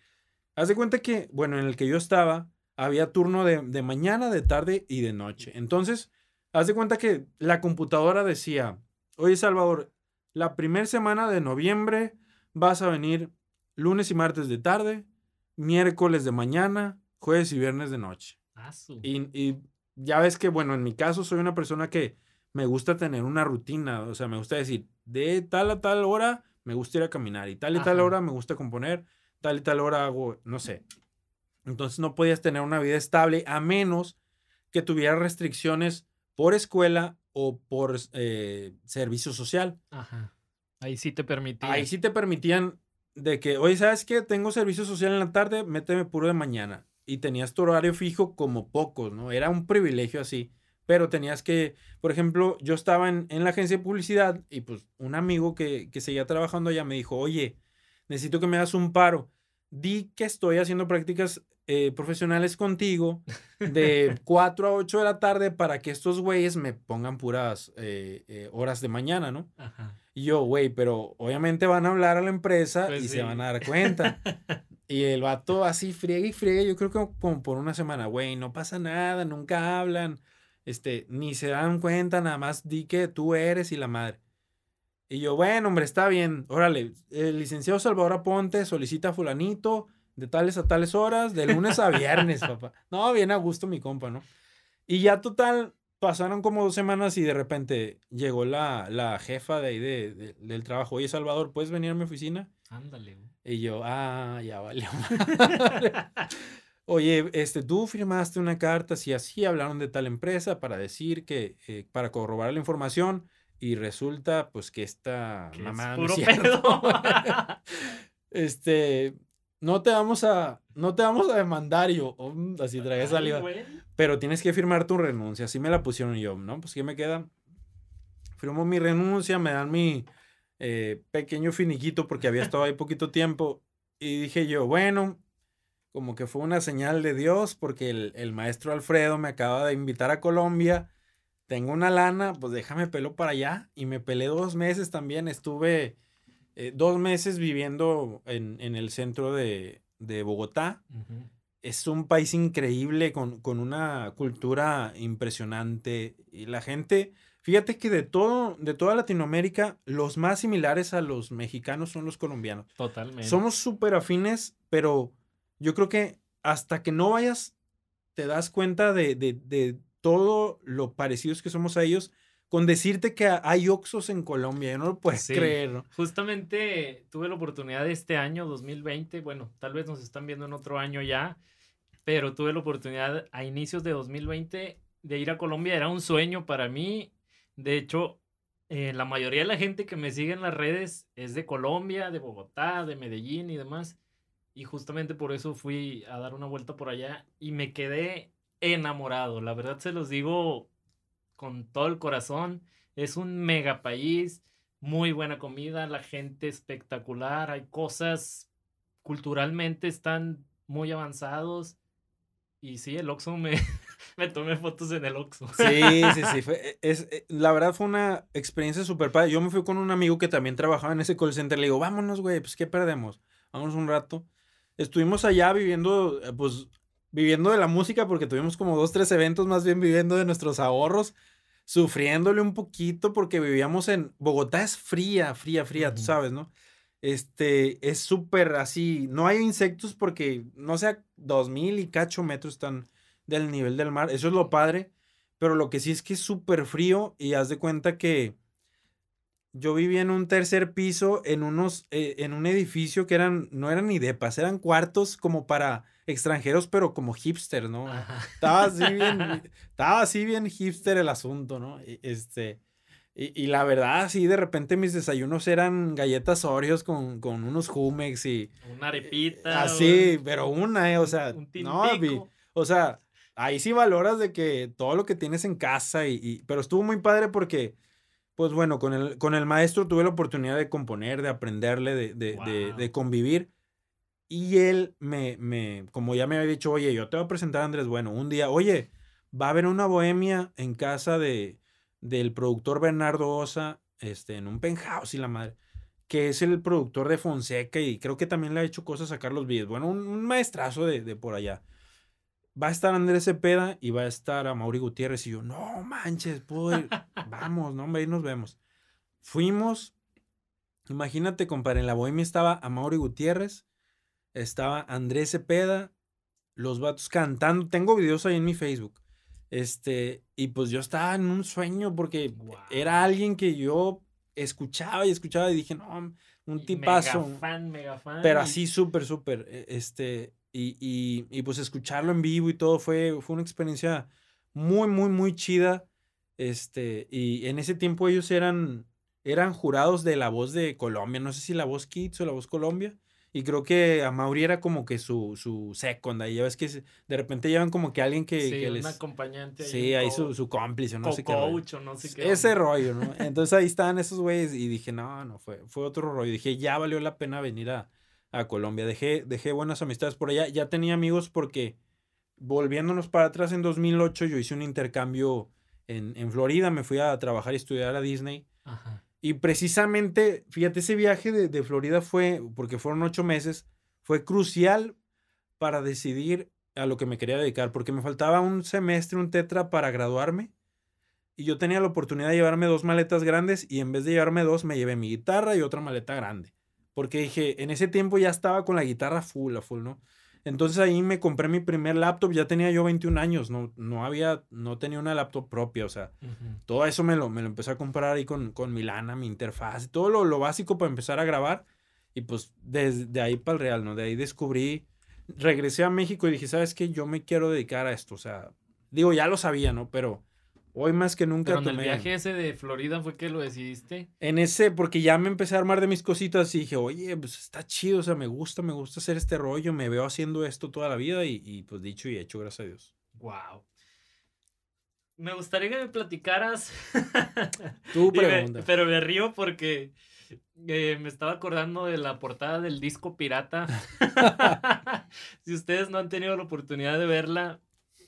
haz de cuenta que, bueno, en el que yo estaba, había turno de, de mañana, de tarde y de noche. Entonces, haz de cuenta que la computadora decía, oye Salvador, la primera semana de noviembre vas a venir lunes y martes de tarde, miércoles de mañana, jueves y viernes de noche. y, y ya ves que, bueno, en mi caso soy una persona que me gusta tener una rutina, o sea, me gusta decir, de tal a tal hora me gusta ir a caminar y tal y tal hora me gusta componer, tal y tal hora hago, no sé. Entonces no podías tener una vida estable a menos que tuviera restricciones por escuela o por eh, servicio social. Ajá. Ahí sí te permitían. Ahí sí te permitían de que, oye, ¿sabes qué? Tengo servicio social en la tarde, méteme puro de mañana y tenías tu horario fijo como pocos, ¿no? Era un privilegio así, pero tenías que, por ejemplo, yo estaba en, la agencia de publicidad y pues un amigo que, que seguía trabajando allá me dijo, oye, necesito que me hagas un paro. Di que estoy haciendo prácticas eh, profesionales contigo de 4 a 8 de la tarde para que estos güeyes me pongan puras eh, eh, horas de mañana, ¿no? Y yo, güey, pero obviamente van a hablar a la empresa Pues y sí. se van a dar cuenta. y el vato así friega y friega, yo creo que como por una semana, güey, no pasa nada, nunca hablan, este, ni se dan cuenta, nada más di que tú eres y la madre. Y yo, bueno, hombre, está bien, órale, el licenciado Salvador Aponte solicita a fulanito de tales a tales horas, de lunes a viernes, papá. No, bien a gusto mi compa, ¿no? Y ya total, pasaron como dos semanas y de repente llegó la, la jefa de ahí de- de- del trabajo. Oye, Salvador, ¿puedes venir a mi oficina? Ándale, güey. Y yo, ah, ya madre". Oye, este, tú firmaste una carta, si así hablaron de tal empresa para decir que, eh, para corroborar la información y resulta, pues, que esta es mamá no puro es pedo. este, no te vamos a, no te vamos a demandar y yo, "Mm", así Ay, saliva. güey. Pero tienes que firmar tu renuncia. Así me la pusieron yo, ¿no? Pues ¿qué me queda? Firmo mi renuncia, me dan mi eh, pequeño finiquito porque había estado ahí poquito tiempo. Y dije yo, bueno, como que fue una señal de Dios porque el, el maestro Alfredo me acaba de invitar a Colombia. Tengo una lana, pues déjame pelo para allá. Y me pelé dos meses también. Estuve eh, dos meses viviendo en, en el centro de, de Bogotá es un país increíble con, con una cultura impresionante y la gente, fíjate que de todo, de toda Latinoamérica, los más similares a los mexicanos son los colombianos. Totalmente. Somos súper afines, pero yo creo que hasta que no vayas, te das cuenta de, de, de todo lo parecidos que somos a ellos, con decirte que hay Oxos en Colombia, no lo puedes Sí. creer, ¿no? Justamente tuve la oportunidad de este año, 2020, bueno, tal vez nos están viendo en otro año ya, pero tuve la oportunidad a inicios de 2020 de ir a Colombia, era un sueño para mí. De hecho, eh, la mayoría de la gente que me sigue en las redes es de Colombia, de Bogotá, de Medellín y demás. Y justamente por eso fui a dar una vuelta por allá y me quedé enamorado. La verdad se los digo con todo el corazón. Es un mega país, muy buena comida, la gente espectacular, hay cosas culturalmente están muy avanzados. Y sí, el Oxxo me, me tomé fotos en el Oxxo. Sí, sí, sí. fue- es, eh, la verdad fue una experiencia súper padre. Yo me fui con un amigo que también trabajaba en ese call center. Le digo, vámonos, güey, pues ¿qué perdemos? Vámonos un rato. Estuvimos allá viviendo, eh, pues, viviendo de la música porque tuvimos como dos, tres eventos, más bien viviendo de nuestros ahorros, sufriéndole un poquito porque vivíamos en... Bogotá es fría, fría, fría, tú sabes, ¿no? Este, es súper así, no hay insectos porque, no sé, dos mil y cacho metros están del nivel del mar, eso es lo padre, pero lo que sí es que es súper frío y haz de cuenta que yo vivía en un tercer piso en unos, eh, en un edificio que eran, no eran ni depas, eran cuartos como para extranjeros, pero como hipster, ¿no? Ajá. Estaba así bien, estaba así bien hipster el asunto, ¿no? Y, Este, y, y la verdad, sí, de repente mis desayunos eran galletas Oreos con, con unos Jumex y Una arepita. así, un- pero una, eh, o sea, un no, vi- o sea, ahí sí valoras de que todo lo que tienes en casa y, y- pero estuvo muy padre porque, pues bueno, con el, con el maestro tuve la oportunidad de componer, de aprenderle, de, de, de- convivir. Y él me, me, como ya me había dicho, oye, yo te voy a presentar a Andrés Bueno, un día, oye, va a haber una bohemia en casa de, del productor Bernardo Osa, este, en un penthouse y la madre, que es el productor de Fonseca y creo que también le ha hecho cosas a Carlos Vives. Bueno, un, un maestrazo de, de por allá. Va a estar Andrés Cepeda y va a estar a Mauri Gutiérrez. Y yo, no manches, puedo ir. Vamos, no, hombre, ahí nos vemos. Fuimos. Imagínate, compadre, en la bohemia estaba a Mauri Gutiérrez, estaba Andrés Cepeda, los vatos cantando. Tengo videos ahí en mi Facebook. Este, y pues yo estaba en un sueño porque era alguien que yo escuchaba y escuchaba y dije, no, un tipazo. Mega fan, mega fan. Pero así súper, súper. e- Este, y, y, y pues escucharlo en vivo y todo fue, fue una experiencia muy, muy, muy chida. Este, y en ese tiempo ellos eran, eran jurados de La Voz de Colombia. No sé si La Voz Kids o La Voz Colombia. Y creo que a Mauri era como que su, su second. Ahí ya ves que de repente llevan como que alguien que, sí, que un les. acompañante. Sí, un ahí su, su cómplice, no sé qué. co-coach o no sé qué. Ese rollo, ¿no? Entonces ahí estaban esos güeyes y dije, no, no, fue, fue otro rollo. Dije, ya valió la pena venir a, a Colombia. Dejé, dejé buenas amistades por allá. Ya tenía amigos porque, volviéndonos para atrás, en 2008 yo hice un intercambio en, en Florida. Me fui a trabajar y estudiar a Disney. Ajá. Y precisamente, fíjate, ese viaje de, de Florida fue, porque fueron ocho meses, fue crucial para decidir a lo que me quería dedicar, porque me faltaba un semestre, un tetra para graduarme. Y yo tenía la oportunidad de llevarme dos maletas grandes y en vez de llevarme dos me llevé mi guitarra y otra maleta grande. Porque dije, en ese tiempo ya estaba con la guitarra full, a full, ¿no? Entonces ahí me compré mi primer laptop, ya tenía yo 21 años, no, no había, no tenía una laptop propia, o sea, todo eso me lo, me lo empecé a comprar ahí con, con mi lana, mi interfaz, todo lo, lo básico para empezar a grabar. Y pues desde ahí para el real, ¿no? De ahí descubrí, regresé a México y dije, ¿sabes qué? Yo me quiero dedicar a esto, o sea, digo, ya lo sabía, ¿no? Pero hoy más que nunca Pero en el viaje ese de Florida fue que lo decidiste. En ese, porque ya me empecé a armar de mis cositas y dije, oye, pues está chido, o sea, me gusta, me gusta hacer este rollo, me veo haciendo esto toda la vida y, y pues dicho y hecho, gracias a Dios. Wow. Me gustaría que me platicaras. Me- pregunta. pero me río porque eh, me estaba acordando de la portada del disco Pirata. si ustedes no han tenido la oportunidad de verla,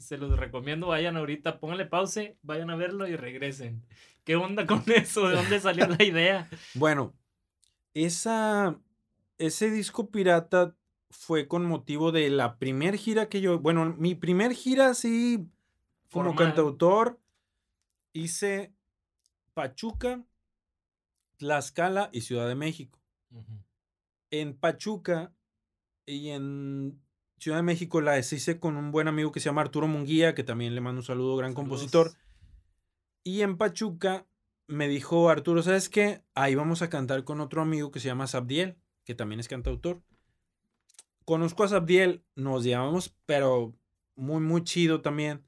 se los recomiendo. Vayan ahorita, pónganle pause, vayan a verlo y regresen. ¿Qué onda con eso? ¿De dónde salió la idea? Bueno, esa, ese disco pirata fue con motivo de la primer gira que yo, bueno, mi primer gira así como Formal. cantautor hice Pachuca, Tlaxcala y Ciudad de México. En Pachuca y en Ciudad de México la hice con un buen amigo que se llama Arturo Munguía, que también le mando un saludo, gran compositor. Y en Pachuca me dijo Arturo, ¿sabes qué? Ahí vamos a cantar con otro amigo que se llama Sabdiel, que también es cantautor. Conozco a Sabdiel, nos llevamos, pero muy, muy chido también.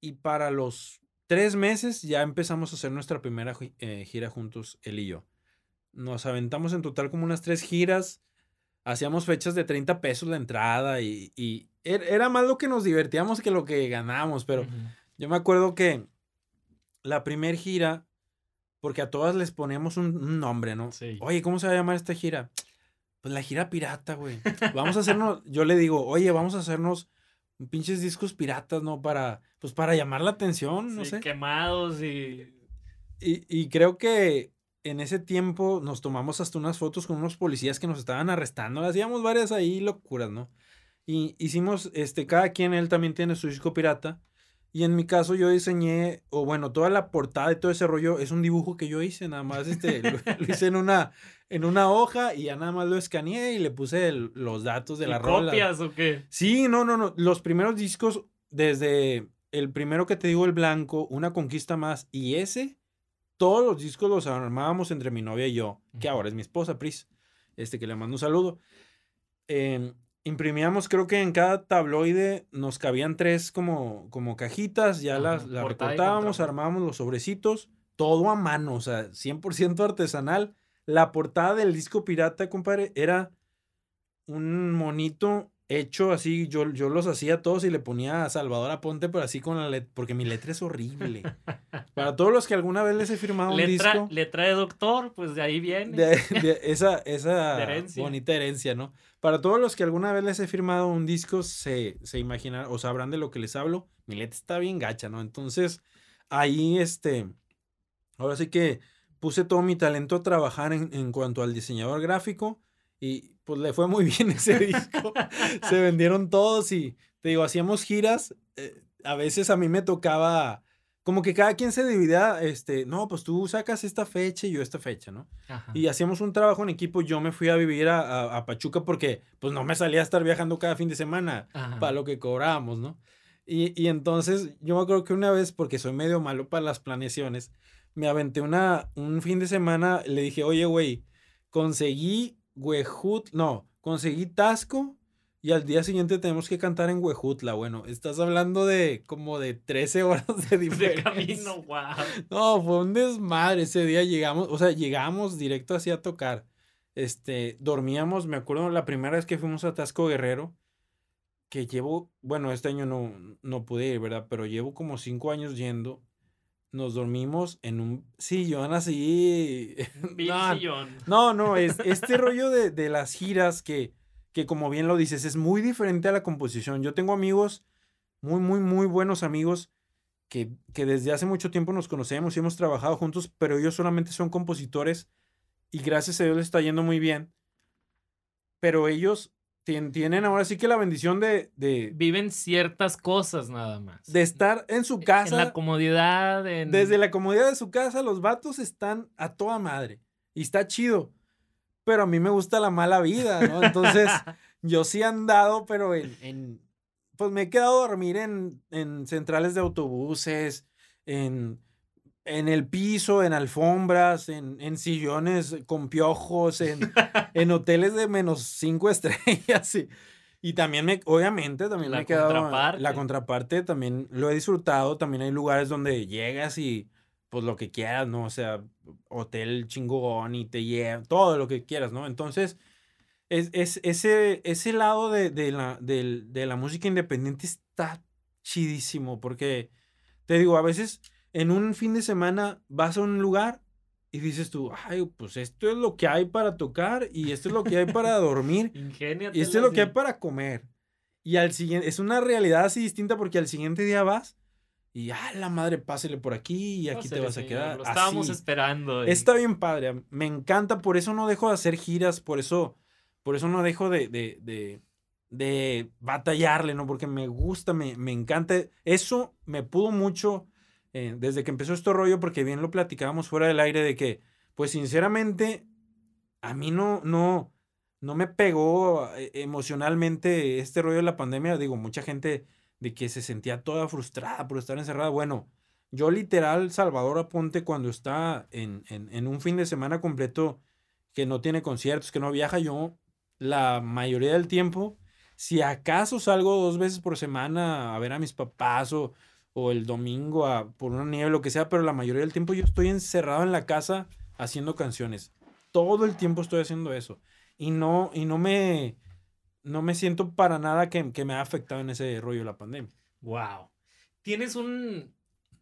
Y para los tres meses ya empezamos a hacer nuestra primera eh, gira juntos, él y yo. Nos aventamos en total como unas tres giras. Hacíamos fechas de 30 pesos la entrada y, y er- era más lo que nos divertíamos que lo que ganábamos, pero... Yo me acuerdo que la primer gira, porque a todas les poníamos un, un nombre, ¿no? Sí. Oye, ¿cómo se va a llamar esta gira? Pues la gira pirata, güey. Vamos a hacernos, yo le digo, oye, vamos a hacernos pinches discos piratas, ¿no? Para, pues para llamar la atención, no Sí, sé. Quemados y. Y, y creo que en ese tiempo nos tomamos hasta unas fotos con unos policías que nos estaban arrestando. Hacíamos varias ahí locuras, ¿no? Y hicimos, este, cada quien, él también tiene su disco pirata. Y en mi caso yo diseñé, o bueno, toda la portada y todo ese rollo es un dibujo que yo hice, nada más, este, lo, lo hice en una, en una hoja y ya nada más lo escaneé y le puse el- los datos de ¿Y la rola. copias o qué? Sí, no, no, no. Los primeros discos, desde el primero que te digo, el blanco, Una Conquista Más, y ese, todos los discos los armábamos entre mi novia y yo, que ahora es mi esposa, Pris, este que le mando un saludo. Em, imprimíamos, creo que en cada tabloide nos cabían tres como, como cajitas, ya las, las recortábamos, armábamos los sobrecitos, todo a mano, o sea, 100% artesanal. La portada del disco pirata, compadre, era un monito hecho así, yo, yo los hacía todos y le ponía a Salvador Aponte, pero así con la letra, porque mi letra es horrible. Para todos los que alguna vez les he firmado un Letra, disco, letra de doctor, pues de ahí viene. de, de esa, esa herencia. bonita herencia, ¿no? Para todos los que alguna vez les he firmado un disco, se, se imaginarán o sabrán de lo que les hablo. Mi letra está bien gacha, ¿no? Entonces, ahí, este, ahora sí que puse todo mi talento a trabajar en, en cuanto al diseñador gráfico y pues le fue muy bien ese disco. se vendieron todos y te digo, hacíamos giras. eh, a veces a mí me tocaba, como que cada quien se dividía, este, no, pues tú sacas esta fecha y yo esta fecha, ¿no? Ajá. Y hacíamos un trabajo en equipo. Yo me fui a vivir a, a- a Pachuca porque pues no me salía a estar viajando cada fin de semana Ajá. para lo que cobrábamos, ¿no? Y, y entonces yo me acuerdo que una vez, porque soy medio malo para las planeaciones, me aventé una, un fin de semana, le dije, oye, güey, conseguí Huejut, no, conseguí Tasco y al día siguiente tenemos que cantar en Huejutla. Bueno, estás hablando de como de 13 horas de De diferencia. camino, wow. No, fue un desmadre ese día. Llegamos, o sea, llegamos directo así a tocar. Este, dormíamos, me acuerdo la primera vez que fuimos a Tasco Guerrero, que llevo, bueno, este año no, no pude ir, ¿verdad? Pero llevo como cinco años yendo. Nos dormimos en un sillón así. No, sillón. no, no, es este rollo de, de las giras que, que como bien lo dices, es muy diferente a la composición. Yo tengo amigos, muy, muy, muy buenos amigos, que, que desde hace mucho tiempo nos conocemos y hemos trabajado juntos, pero ellos solamente son compositores y gracias a Dios les está yendo muy bien. Pero ellos tienen ahora sí que la bendición de, de, Viven ciertas cosas nada más. De estar en su casa. En la comodidad. Desde la comodidad de su casa, los vatos están a toda madre. Y está chido. Pero a mí me gusta la mala vida, ¿no? Entonces, yo sí he andado, pero en, Pues me he quedado a dormir en, en centrales de autobuses, en en el piso, en alfombras, en, en sillones con piojos, en, en, hoteles de menos cinco estrellas. Y, y también me, obviamente, también la me he quedado. Contraparte. La contraparte también lo he disfrutado. También hay lugares donde llegas y pues lo que quieras, ¿no? O sea, hotel chingón y te lleva, todo lo que quieras, ¿no? Entonces, es, es ese, ese lado de, de, la, de, de la música independiente está chidísimo porque, te digo, a veces en un fin de semana vas a un lugar y dices tú, ay, pues esto es lo que hay para tocar y esto es lo que hay para dormir y esto es lo que hay para comer. Y al siguiente, es una realidad así distinta porque al siguiente día vas y, ah, la madre, pásele por aquí y aquí te vas a quedar. Lo estábamos esperando. Está bien padre, me encanta, por eso no dejo de hacer giras, por eso, por eso no dejo de, de, de, de batallarle, ¿no? Porque me gusta, me, me encanta. Eso me pudo mucho eh, desde que empezó este rollo, porque bien lo platicábamos fuera del aire de que, pues sinceramente, a mí no, no, no me pegó eh, emocionalmente este rollo de la pandemia. Digo, mucha gente de que se sentía toda frustrada por estar encerrada. Bueno, yo literal, Salvador Aponte, cuando está en, en, en un fin de semana completo que no tiene conciertos, que no viaja, yo la mayoría del tiempo, si acaso salgo dos veces por semana a ver a mis papás o o el domingo a, por una nieve, lo que sea, pero la mayoría del tiempo yo estoy encerrado en la casa haciendo canciones. Todo el tiempo estoy haciendo eso. Y no, y no me, no me siento para nada que, que me ha afectado en ese rollo la pandemia. Wow. Tienes un,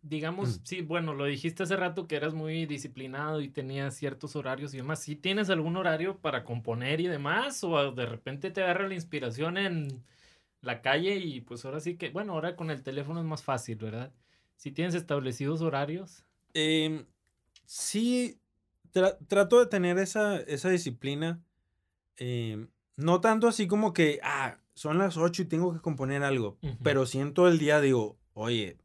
digamos, mm. sí, bueno, lo dijiste hace rato que eras muy disciplinado y tenías ciertos horarios y demás. ¿Sí tienes algún horario para componer y demás? ¿O de repente te agarra la inspiración en la calle y pues ahora sí que, bueno, ahora con el teléfono es más fácil, ¿verdad? Si tienes establecidos horarios. Em, sí, trato de tener esa, esa disciplina. Em, no tanto así como que, ah, son las 8 y tengo que componer algo, pero siento el día digo, oye,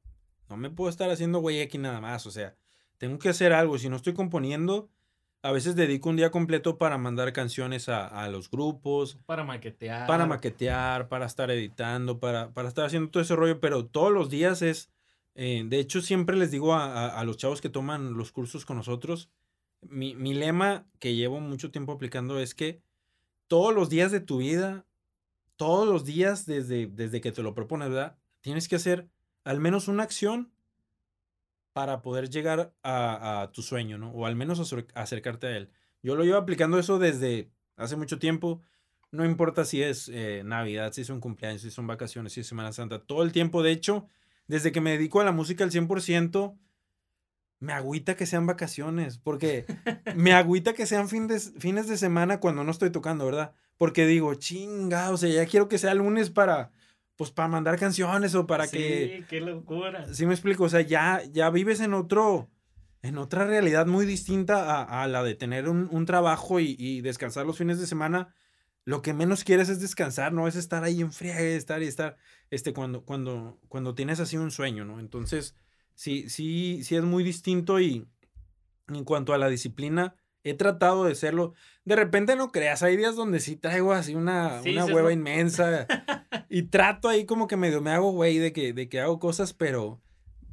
no me puedo estar haciendo güey aquí nada más, o sea, tengo que hacer algo. Si no estoy componiendo, a veces dedico un día completo para mandar canciones a, los grupos. Para maquetear. Para maquetear, para estar editando, para, para estar haciendo todo ese rollo, pero todos los días es... Eh, de hecho, siempre les digo a, los chavos que toman los cursos con nosotros, mi, mi lema que llevo mucho tiempo aplicando es que todos los días de tu vida, todos los días desde, desde que te lo propones, ¿verdad? Tienes que hacer al menos una acción para poder llegar a, tu sueño, ¿no? O al menos acercarte a él. Yo lo llevo aplicando eso desde hace mucho tiempo. No importa si es eh, Navidad, si es un cumpleaños, si son vacaciones, si es Semana Santa. Todo el tiempo, de hecho, desde que me dedico a la música al 100%, me agüita que sean vacaciones. Porque me agüita que sean fines de semana cuando no estoy tocando, ¿verdad? Porque digo, chinga, o sea, ya quiero que sea lunes para pues para mandar canciones o para que... Sí, qué locura. Sí me explico, o sea, ya, ya vives en otro, en otra realidad muy distinta a, la de tener un, trabajo y, descansar los fines de semana. Lo que menos quieres es descansar, ¿no? Es estar ahí en fría, estar y estar, este, cuando, cuando, cuando tienes así un sueño, ¿no? Entonces, sí, sí, sí es muy distinto y en cuanto a la disciplina, he tratado de serlo. De repente no creas, hay días donde sí traigo así una, una hueva inmensa y trato ahí como que medio me hago güey de que, de que hago cosas, pero,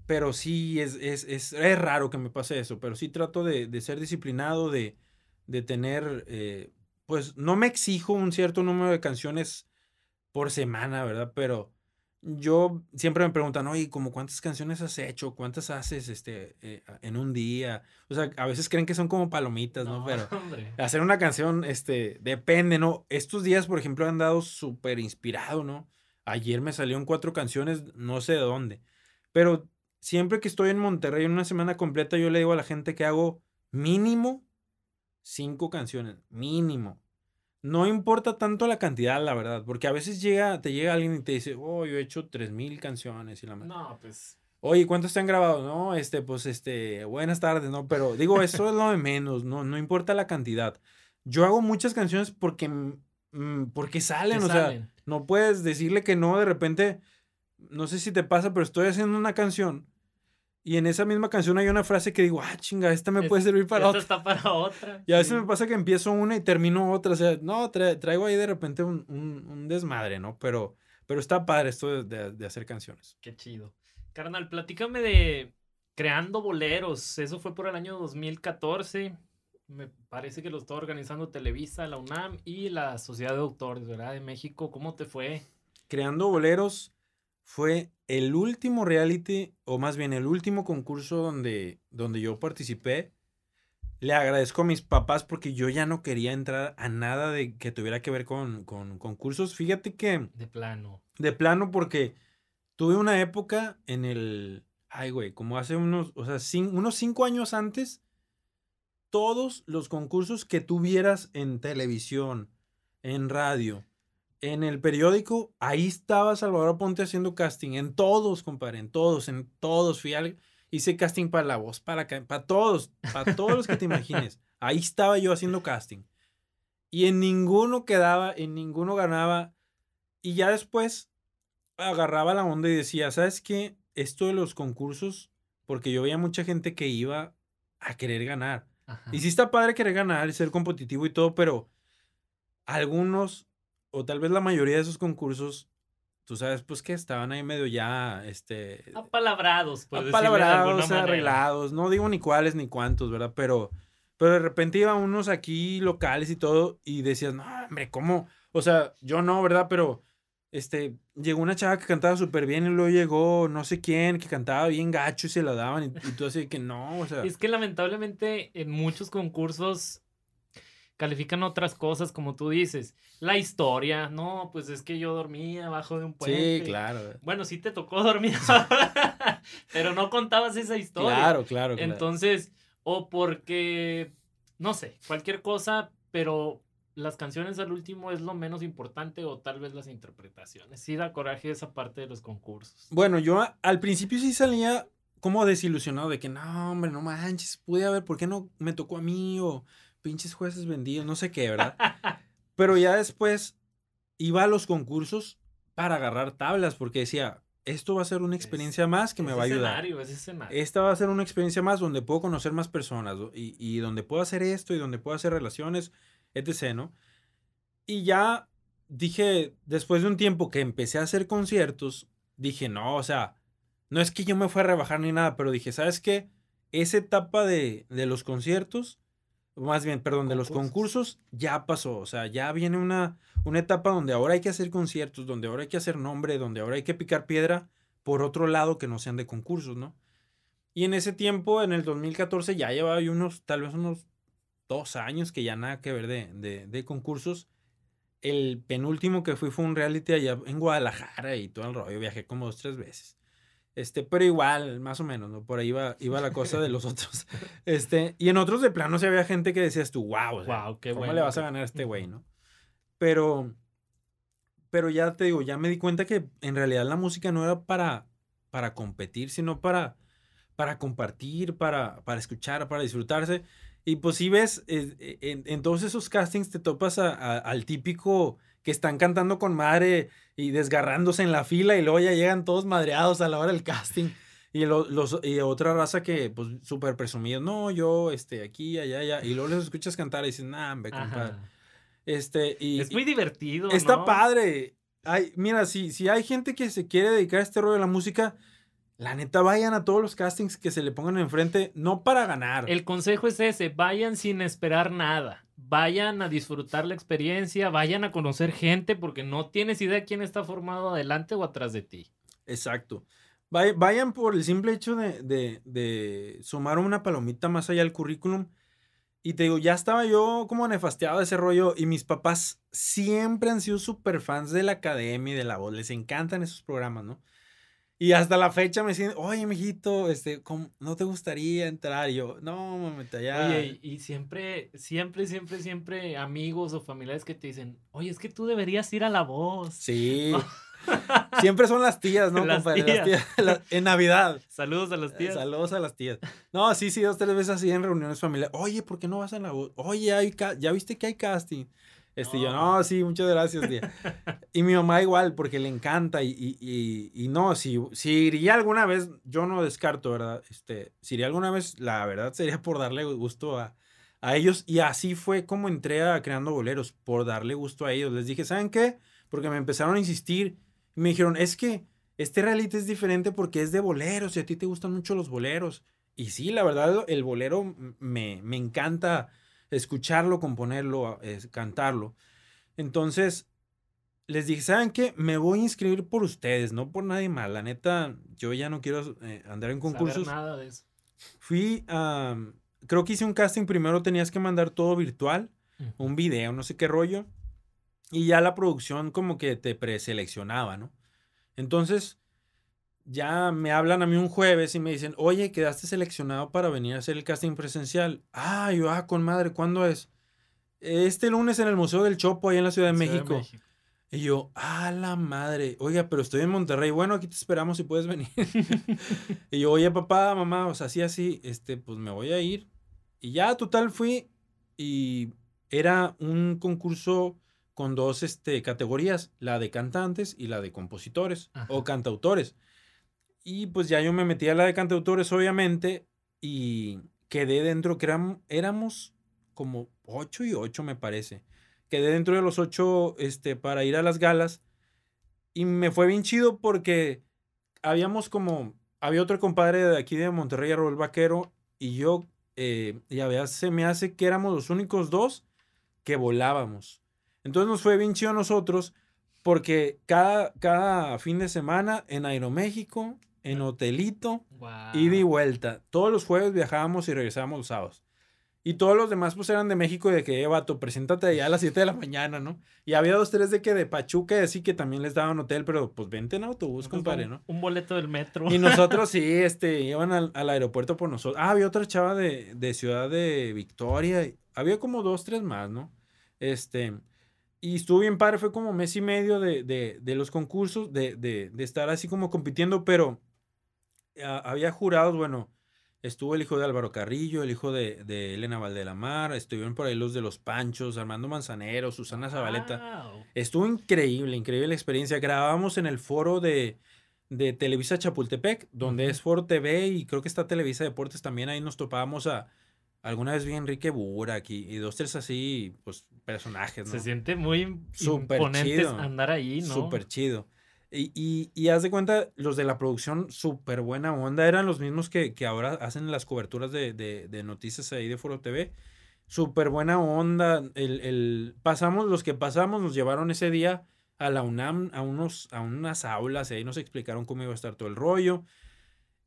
pero sí es, es, es, es raro que me pase eso, pero sí trato de, de ser disciplinado, de, de tener, eh, pues no me exijo un cierto número de canciones por semana, ¿verdad? Pero yo siempre me preguntan, oye, ¿cómo cuántas canciones has hecho? ¿Cuántas haces este, eh, en un día? O sea, a veces creen que son como palomitas, ¿no? Pero hacer una canción, este, depende, ¿no? Estos días, por ejemplo, han dado súper inspirado, ¿no? Ayer me salieron cuatro canciones, no sé de dónde. Pero siempre que estoy en Monterrey en una semana completa, yo le digo a la gente que hago mínimo cinco canciones, mínimo no importa tanto la cantidad, la verdad, porque a veces llega, te llega alguien y te dice, oh, yo he hecho tres mil canciones y la No, pues. Oye, ¿cuántos te han grabado? No, este, pues, este, buenas tardes, ¿no? Pero digo, eso es lo de menos, no, no importa la cantidad. Yo hago muchas canciones porque, mm, porque salen, Que o salen. sea, no puedes decirle que no de repente, no sé si te pasa, pero estoy haciendo una canción y en esa misma canción hay una frase que digo, ah, chinga, esta me Es- puede servir para Esta otra. está para otra. Y a veces sí. me pasa que empiezo una y termino otra. O sea, no, tra- traigo ahí de repente un, un- un desmadre, ¿no? Pero, pero está padre esto de, de- de hacer canciones. Qué chido. Carnal, platícame de Creando Boleros. Eso fue por el año 2014. Me parece que lo está organizando Televisa, la UNAM y la Sociedad de Autores, ¿verdad? De México. ¿Cómo te fue? Creando Boleros fue el último reality, o más bien el último concurso donde, donde yo participé. Le agradezco a mis papás porque yo ya no quería entrar a nada de que tuviera que ver con, con concursos. Fíjate que De plano. de plano porque tuve una época en el, ay güey, como hace unos, o sea, cin- unos cinco años antes, todos los concursos que tuvieras en televisión, en radio, en el periódico, ahí estaba Salvador Aponte haciendo casting, en todos, compadre, en todos, en todos, fui al, hice casting para La Voz, para, para todos, para todos los que te imagines, ahí estaba yo haciendo casting. Y en ninguno quedaba, en ninguno ganaba. Y ya después agarraba la onda y decía, ¿sabes qué? Esto de los concursos, porque yo veía mucha gente que iba a querer ganar. Ajá. Y sí está padre querer ganar y ser competitivo y todo, pero algunos, o tal vez la mayoría de esos concursos, tú sabes, pues que estaban ahí medio ya, este... Apalabrados, pues. apalabrados, arreglados, no digo ni cuáles ni cuántos, ¿verdad? Pero, pero de repente iban unos aquí locales y todo y decías, no, hombre, ¿cómo? O sea, yo no, ¿verdad? Pero, este, llegó una chava que cantaba súper bien y luego llegó no sé quién que cantaba bien gacho y se la daban y, y tú así de que no, o sea, Es que lamentablemente en muchos concursos califican otras cosas, como tú dices. La historia, no, pues es que yo dormía abajo de un puente. sí, claro, Bueno, sí te tocó dormir, pero no contabas esa historia. claro, claro, claro. Entonces, o porque, no sé, cualquier cosa, pero las canciones al último es lo menos importante o tal vez las interpretaciones. Sí da coraje esa parte de los concursos. Bueno, yo al principio sí salía como desilusionado de que no, hombre, no manches, pude haber, ¿por qué no me tocó a mí? O pinches jueces vendidos, no sé qué, ¿verdad? Pero ya después iba a los concursos para agarrar tablas, porque decía, esto va a ser una experiencia más que me va a ayudar. Escenario. Esta va a ser una experiencia más donde puedo conocer más personas y, y donde puedo hacer esto y donde puedo hacer relaciones, etc., ¿no? Y ya dije, después de un tiempo que empecé a hacer conciertos, dije, no, o sea, no es que yo me fui a rebajar ni nada, pero dije, ¿sabes qué? Esa etapa de, de los conciertos, más bien, perdón, de los Concursos. concursos, ya pasó. O sea, ya viene una, una etapa donde ahora hay que hacer conciertos, donde ahora hay que hacer nombre, donde ahora hay que picar piedra por otro lado que no sean de concursos, ¿no? Y en ese tiempo, en el 2014, ya llevaba yo unos, tal vez unos dos años que ya nada que ver de, de, de concursos. El penúltimo que fui fue un reality allá en Guadalajara y todo el rollo. Viajé como dos, tres veces. Este, pero igual, más o menos, ¿no? Por ahí iba, iba la cosa de los otros. Este, y en otros de plano sí había gente que decías tú, wow, o sea, qué ¿cómo bueno le vas a ganar a este güey, no? Pero, pero ya te digo, ya me di cuenta que en realidad la música no era para, para competir, sino para, para compartir, para, para escuchar, para disfrutarse. Y pues si ves, eh, en, en todos esos castings te topas a- a- al típico que están cantando con madre y desgarrándose en la fila y luego ya llegan todos madreados a la hora del casting. Y, lo- los, y otra raza que, pues, súper presumidos, no, yo, este, aquí, allá, allá. Y luego les escuchas cantar y dicen, nah, hombre, compadre. Este, y, Es muy divertido. Está ¿no? padre. Ay, mira, si, si hay gente que se quiere dedicar a este rollo de la música, la neta, vayan a todos los castings que se le pongan enfrente, no para ganar. El consejo es ese, vayan sin esperar nada. Vayan a disfrutar la experiencia, vayan a conocer gente porque no tienes idea quién está formado adelante o atrás de ti. Exacto. Vay- Vayan por el simple hecho de, de- de sumar una palomita más allá al currículum. Y te digo, ya estaba yo como nefasteado de ese rollo y mis papás siempre han sido súper fans de la academia y de la voz. Les encantan esos programas, ¿no? Y hasta la fecha me dicen, oye, mijito, este, ¿cómo- ¿no te gustaría entrar? Y yo, no, mamita, ya. Oye, y y siempre, siempre, siempre, siempre amigos o familiares que te dicen, oye, es que tú deberías ir a la voz. Sí. Siempre son las tías, ¿no, Las compadre? Las tías. la- en Navidad. Saludos a las tías. Saludos a las tías. No, sí, sí, dos, tres veces así en reuniones familiares. Oye, ¿por qué no vas a la voz? Oye, hay ¿ya viste que hay casting? Este, yo, No. no, sí, muchas gracias, tía. y mi mamá igual, porque le encanta. Y, y, y, y no, si, si iría alguna vez, yo no descarto, ¿verdad? Este, si iría alguna vez, la verdad sería por darle gusto a, a ellos. Y así fue como entré a Creando Boleros, por darle gusto a ellos. Les dije, ¿saben qué? Porque me empezaron a insistir. Y me dijeron, es que este reality es diferente porque es de boleros y a ti te gustan mucho los boleros. Y sí, la verdad, el bolero me, me encanta escucharlo, componerlo, es- cantarlo. Entonces, les dije, ¿saben qué? Me voy a inscribir por ustedes, no por nadie más. La neta, yo ya no quiero eh, andar en Saber concursos. nada de eso. Fui a... creo que hice un casting, primero tenías que mandar todo virtual, un video, no sé qué rollo. Y ya la producción como que te preseleccionaba, ¿no? Entonces, ya me hablan a mí un jueves y me dicen, oye, quedaste seleccionado para venir a hacer el casting presencial. Ah, yo, ah, con madre, ¿cuándo es? Este lunes en el Museo del Chopo, ahí en la Ciudad de Ciudad México. Y yo, ah, la madre, oiga, pero estoy en Monterrey. Bueno, aquí te esperamos si puedes venir. y yo, oye, papá, mamá, o sea, así, así, este, pues me voy a ir. Y ya, total, fui y era un concurso con dos este, categorías, la de cantantes y la de compositores o cantautores. Y pues ya yo me metí a la de cantautores, obviamente, y quedé dentro, que eram- éramos como ocho y ocho, me parece. Quedé dentro de los ocho este, para ir a las galas. Y me fue bien chido porque habíamos como, había otro compadre de aquí de Monterrey, Raúl Vaquero, y yo, eh, y se me hace que éramos los únicos dos que volábamos. Entonces nos fue bien chido a nosotros porque cada, cada fin de semana en Aeroméxico, en Hotelito, Guau. ida y vuelta. Todos los jueves viajábamos y regresábamos los sábados. Y todos los demás pues eran de México y de que, eh, vato, preséntate allá a las 7 de la mañana, ¿no? Y había dos, tres de que de Pachuca y así que también les daban hotel, pero pues vente en autobús, Entonces, compadre, un- ¿no? Un boleto del metro. Y nosotros sí, este, iban al, al aeropuerto por nosotros. Ah, había otra chava de, de Ciudad de Victoria. Había como dos, tres más, ¿no? Este, y estuvo bien padre, fue como mes y medio de, de, de los concursos, de, de, de estar así como compitiendo, pero había jurados, bueno, estuvo el hijo de Álvaro Carrillo, el hijo de, de Elena Valdelamar, estuvieron por ahí los de los Panchos, Armando Manzanero, Susana Zabaleta. Wow. Estuvo increíble, increíble la experiencia. Grabábamos en el foro de, de Televisa Chapultepec, donde es Foro TV y creo que está Televisa Deportes también. Ahí nos topábamos a alguna vez vi a Enrique Burak y, y dos, tres así, pues personajes, ¿no? Se siente muy Súper imponente chido. andar ahí, ¿no? Súper chido. Y, y, y haz de cuenta, los de la producción, súper buena onda. Eran los mismos que, que ahora hacen las coberturas de, de, noticias ahí de Foro TV. Súper buena onda. El, el- pasamos, los que pasamos, nos llevaron ese día a la UNAM, a, unos, a unas aulas, y ahí nos explicaron cómo iba a estar todo el rollo.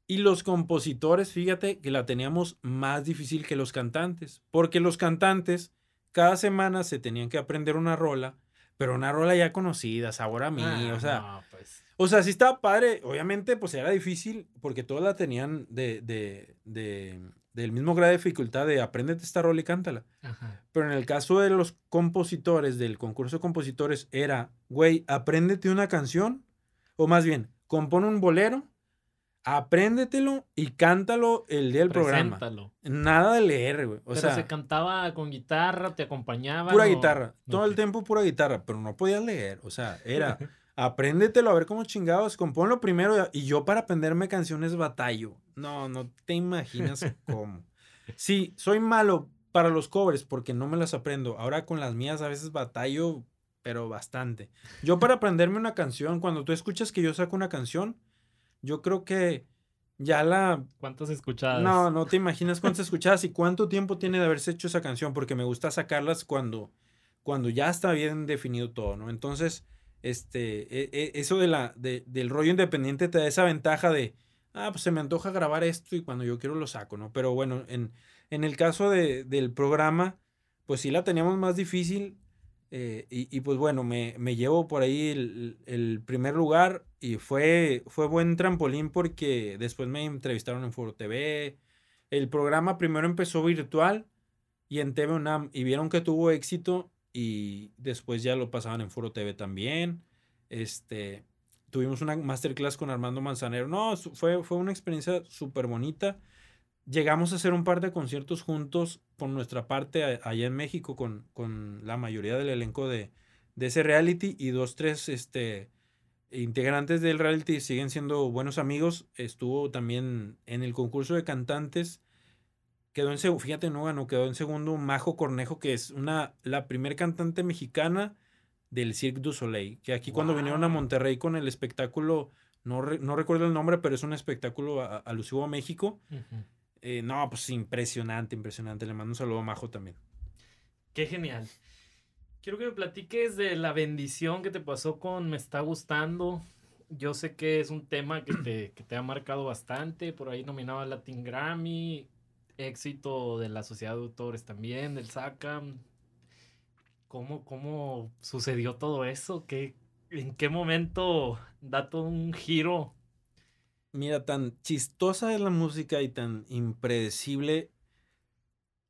Y los compositores, fíjate que la teníamos más difícil que los cantantes, porque los cantantes cada semana se tenían que aprender una rola, pero una rola ya conocida, sabor a mí, Ah, o sea, no, pues. o sea, sí estaba padre, obviamente pues era difícil porque todos la tenían de, de, de- del mismo grado de dificultad de apréndete esta rola y cántala. Ajá. Pero en el caso de los compositores, del concurso de compositores, era, güey, apréndete una canción, o más bien, compone un bolero, apréndetelo y cántalo el día del programa. Preséntalo. Nada de leer, güey. O Pero sea, se cantaba con guitarra, te acompañaba. pura guitarra. Todo el tiempo pura guitarra, pero no podías leer. O sea, era, apréndetelo a ver cómo chingados, componlo primero. Y yo para aprenderme canciones batallo. No, no te imaginas cómo. Sí, soy malo para los covers porque no me las aprendo. Ahora con las mías a veces batallo, pero bastante. Yo para aprenderme una canción, cuando tú escuchas que yo saco una canción, yo creo que ya la ¿Cuántas escuchadas? no, no te imaginas cuántas escuchadas y cuánto tiempo tiene de haberse hecho esa canción, porque me gusta sacarlas cuando, cuando ya está bien definido todo, ¿no? Entonces, este, e- e- eso de la, de- del rollo independiente te da esa ventaja de, ah, pues se me antoja grabar esto y cuando yo quiero lo saco, ¿no? Pero bueno, en, en el caso de- del programa, pues sí la teníamos más difícil. Eh, y, y, pues bueno, me, me llevo por ahí el, el primer lugar y fue, fue buen trampolín porque después me entrevistaron en Foro TV. El programa primero empezó virtual y en TV UNAM y vieron que tuvo éxito y después ya lo pasaban en Foro TV también. Este, tuvimos una masterclass con Armando Manzanero. No, fue, fue una experiencia súper bonita. Llegamos a hacer un par de conciertos juntos por nuestra parte allá en México con, con la mayoría del elenco de, de ese reality y dos, tres este, integrantes del reality siguen siendo buenos amigos. Estuvo también en el concurso de cantantes. Quedó en segundo, fíjate, no ganó, quedó en segundo Majo Cornejo, que es una, la primer cantante mexicana del Cirque du Soleil. Que aquí cuando vinieron a Monterrey con el espectáculo, no, no recuerdo el nombre, pero es un espectáculo alusivo a México. Eh, no, pues impresionante, impresionante. Le mando un saludo a Majo también. Qué genial. Quiero que me platiques de la bendición que te pasó con Me está gustando. Yo sé que es un tema que te, que te ha marcado bastante. Por ahí nominaba Latin Grammy. Éxito de la Sociedad de Autores también, del SACAM. ¿Cómo, cómo sucedió todo eso? ¿Qué, ¿En qué momento da todo un giro? Mira, tan chistosa es la música y tan impredecible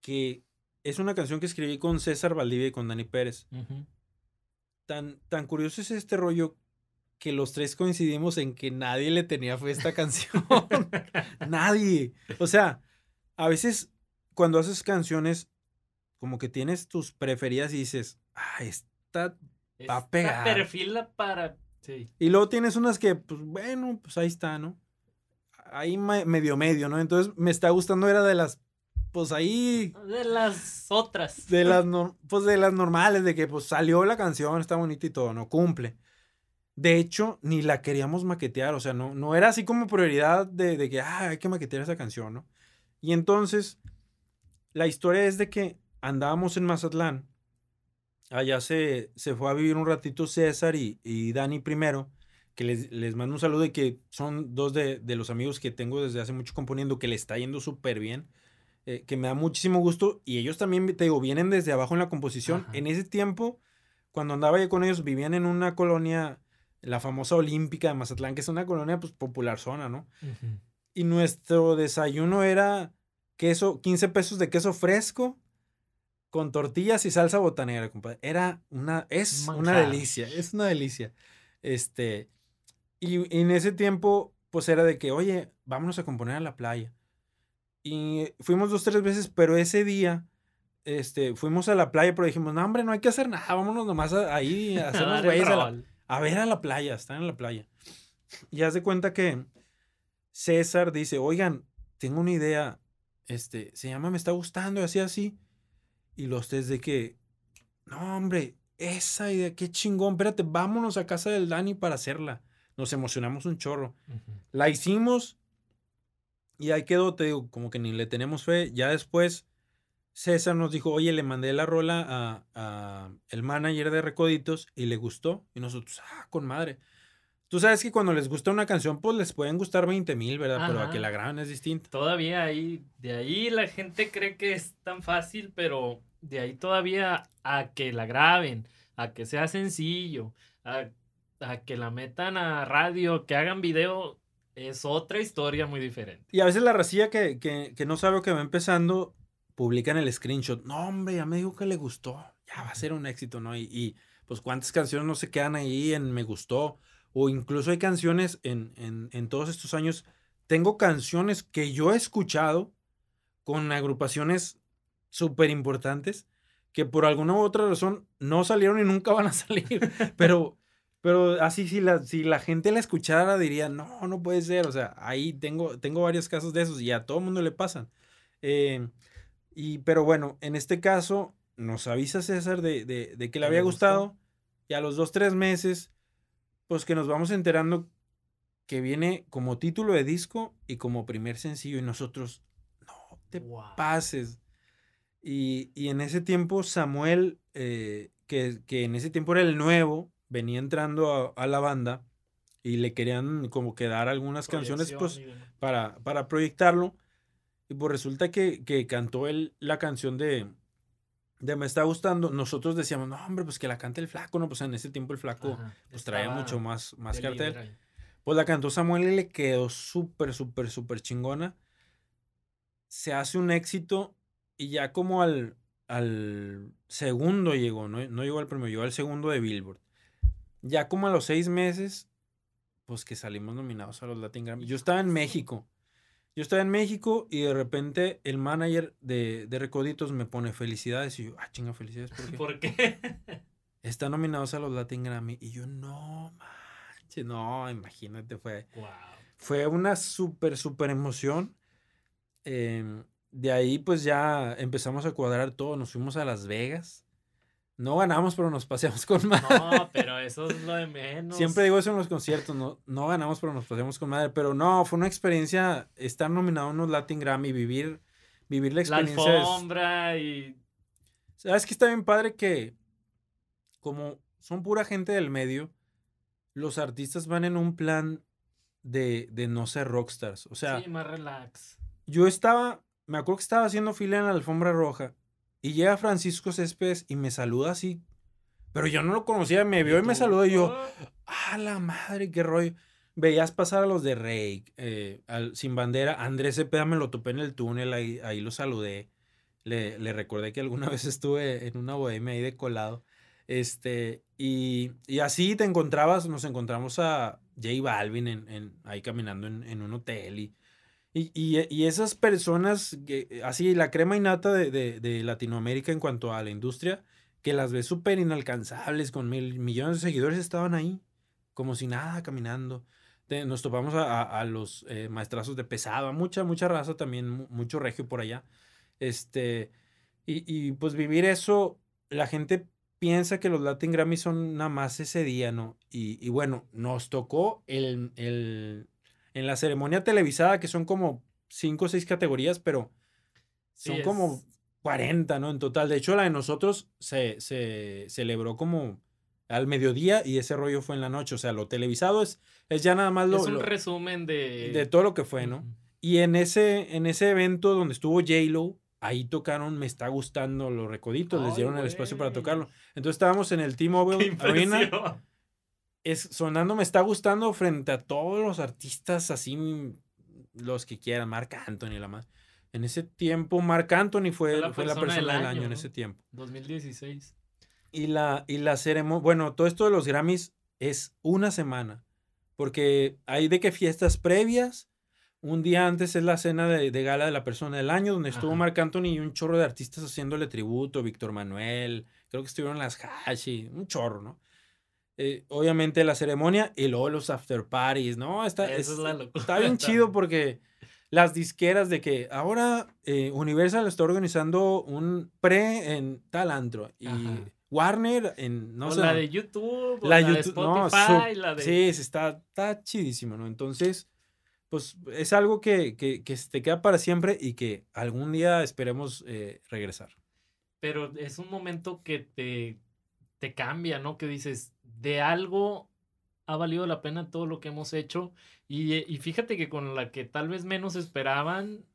que es una canción que escribí con César Valdivia y con Dani Pérez. tan, tan curioso es este rollo que los tres coincidimos en que nadie le tenía fe a esta canción. nadie. O sea, a veces cuando haces canciones, como que tienes tus preferidas y dices, ah, esta va a pegar. perfila para. Y luego tienes unas que, pues bueno, pues ahí está, ¿no? Ahí medio medio, ¿no? Entonces me está gustando, era de las pues ahí. De las otras. De las, pues de las normales, de que pues salió la canción, está bonita y todo, no cumple. De hecho, ni la queríamos maquetear, o sea, no, no era así como prioridad de, de que, ah, hay que maquetear esa canción, ¿no? Y entonces, la historia es de que andábamos en Mazatlán, allá se, se fue a vivir un ratito César y, y Dani primero, que les, les, mando un saludo y que son dos de, de los amigos que tengo desde hace mucho componiendo, que le está yendo súper bien eh, que me da muchísimo gusto. Y ellos también, te digo, vienen desde abajo en la composición. En ese tiempo, cuando andaba yo con ellos, vivían en una colonia, la famosa Olímpica de Mazatlán, que es una colonia pues, popular zona, ¿no? Y nuestro desayuno era queso, 15 pesos de queso fresco con tortillas y salsa botanera, compadre. Era una, es una delicia, es una delicia. Este, y, y en ese tiempo, pues era de que, oye, vámonos a componer a la playa. Y fuimos dos, tres veces, pero ese día este, fuimos a la playa, pero dijimos, no, hombre, no hay que hacer nada, vámonos nomás ahí a hacernos güeyes. A, a, ver a la playa, están en la playa. Y haz de cuenta que César dice, oigan, tengo una idea, este, se llama Me está gustando, y así, así. Y los tres de que, no, hombre, esa idea, qué chingón, espérate, vámonos a casa del Dani para hacerla. Nos emocionamos un chorro. La hicimos y ahí quedó, te digo, como que ni le tenemos fe. Ya después, César nos dijo, oye, le mandé la rola a, el manager de Recoditos y le gustó. Y nosotros, ah, con madre. Tú sabes que cuando les gusta una canción, pues les pueden gustar 20 mil, ¿verdad? Pero a que la graben es distinto. Todavía ahí, de ahí la gente cree que es tan fácil, pero de ahí todavía a que la graben, a que sea sencillo, a, a que la metan a radio, que hagan video, es otra historia muy diferente. Y a veces la racilla que, que, no sabe o que va empezando, publican el screenshot. No, hombre, ya me dijo que le gustó. Ya va a ser un éxito, ¿no? Y, pues cuántas canciones no se quedan ahí en me gustó. O incluso hay canciones en, en, en todos estos años. Tengo canciones que yo he escuchado con agrupaciones súper importantes que por alguna u otra razón no salieron y nunca van a salir. Pero pero así, si la, si la gente la escuchara, diría, no, no puede ser. O sea, ahí tengo, tengo varios casos de esos y a todo el mundo le pasan. Eh, y, pero bueno, en este caso, nos avisa César de, de, que le había gustado. Y a los dos, tres meses, pues que nos vamos enterando que viene como título de disco y como primer sencillo. Y nosotros, no te pases. Y, y, en ese tiempo, Samuel, eh, que, que en ese tiempo era el nuevo, venía entrando a, la banda y le querían como que dar algunas canciones pues para, para proyectarlo. Y pues resulta que, que cantó él la canción de, de Me está gustando. Nosotros decíamos, no, hombre, pues que la cante el flaco, ¿no? Pues en ese tiempo el flaco pues traía mucho más, más cartel. Pues la cantó Samuel y le quedó súper, súper, súper chingona. Se hace un éxito y ya como al, al segundo llegó, no, no llegó al primero, llegó al segundo de Billboard. Ya como a los seis meses, pues que salimos nominados a los Latin Grammy. Yo estaba en México. Yo estaba en México y de repente el manager de, de Recoditos me pone felicidades y yo, ah, chinga, felicidades. ¿por qué? ¿Por qué? Están nominados a los Latin Grammy y yo, no, manches, no, imagínate, fue, wow. fue una súper, súper emoción. Em, de ahí pues ya empezamos a cuadrar todo, nos fuimos a Las Vegas. No ganamos, pero nos paseamos con madre. No, pero eso es lo de menos. Siempre digo eso en los conciertos, no, no ganamos, pero nos paseamos con madre. Pero no, fue una experiencia estar nominado a unos Latin Grammy, vivir, vivir la La experiencia. es- alfombra y. ¿Sabes que está bien padre que como son pura gente del medio, los artistas van en un plan de, de no ser rockstars? O sea, sí, más relax. yo estaba, me acuerdo que estaba haciendo fila en la alfombra roja y llega Francisco Céspedes y me saluda así, pero yo no lo conocía, me vio y me saludó y yo. ¡ah, la madre, qué rollo! Veías pasar a los de Rey, eh, al, sin bandera, Andrés Cepeda me lo topé en el túnel, ahí, ahí lo saludé, le, le recordé que alguna vez estuve en una bohemia ahí de colado, este, y, y así te encontrabas, nos encontramos a J Balvin en, en- ahí caminando en, en un hotel y, y, y- y esas personas, que, así la crema innata de, de, de Latinoamérica en cuanto a la industria, que las ves súper inalcanzables, con mil millones de seguidores, estaban ahí, como si nada, caminando. Nos topamos a, a- los eh, maestrazos de pesado, a mucha, mucha raza también, mu- mucho regio por allá. Este, y, y pues vivir eso, la gente piensa que los Latin Grammy son nada más ese día, ¿no? Y, y bueno, nos tocó el, el, en la ceremonia televisada, que son como cinco o seis categorías, pero Sí, son como es- 40, ¿no? En total. De hecho, la de nosotros se, se celebró como al mediodía y ese rollo fue en la noche. O sea, lo televisado es, es ya nada más lo, es un lo- resumen de. de todo lo que fue, ¿no? Ujú. Y en ese, en ese evento donde estuvo J-Lo, ahí tocaron Me Está Gustando los Recoditos, les Ay, dieron el espacio para tocarlo. Entonces estábamos en el T-Mobile Arena. Es, sonando Me Está Gustando frente a todos los artistas así, mm, los que quieran, Marc Anthony, la más. En ese tiempo, Marc Anthony fue, Fue la fue la persona persona del del año, año, en ese tiempo. 2016. Y la, y la ceremonia, bueno, todo esto de los Grammys es una semana, porque hay de que fiestas previas, un día antes es la cena de, de gala de la persona del año, donde estuvo Ajá. Marc Anthony y un chorro de artistas haciéndole tributo, Víctor Manuel, creo que estuvieron las Hashi, un chorro, ¿no? Eh, obviamente la ceremonia y luego los after parties, ¿no? Está, es- es la locura. está bien chido porque las disqueras de que ahora eh, Universal está organizando un pre en tal antro y Ajá. Warner en no o sé la de YouTube, o La la, de YouTube- no, Spotify, su- la de. Sí, sí, está, está chidísimo, ¿no? Entonces, pues es algo que, que, que te queda para siempre y que algún día esperemos eh, regresar. Pero es un momento que te, te cambia, ¿no? Que dices, de algo ha valido la pena todo lo que hemos hecho. Y, eh, y fíjate que con la que tal vez menos esperaban,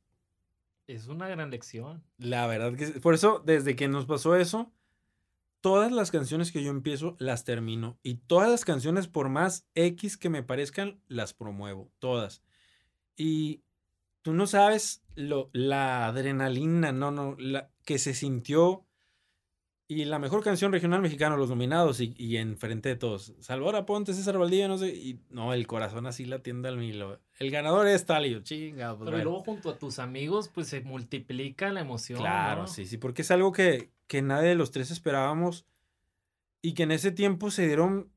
es una gran lección. La verdad que por eso, desde que nos pasó eso, todas las canciones que yo empiezo las termino. Y todas las canciones, por más X que me parezcan, las promuevo. Todas. Y tú no sabes lo, la adrenalina, no, no, la, que se sintió. Y la mejor canción regional mexicana, los nominados, y, y enfrente de todos. Salvador Aponte, César Valdía, no sé. Y no, el corazón así la tienda al milo. El ganador es tal y yo, chinga, pues Pero bueno". luego junto a tus amigos, pues se multiplica la emoción. Claro, ¿no? sí, sí, porque es algo que, que nadie de los tres esperábamos y que en ese tiempo se dieron,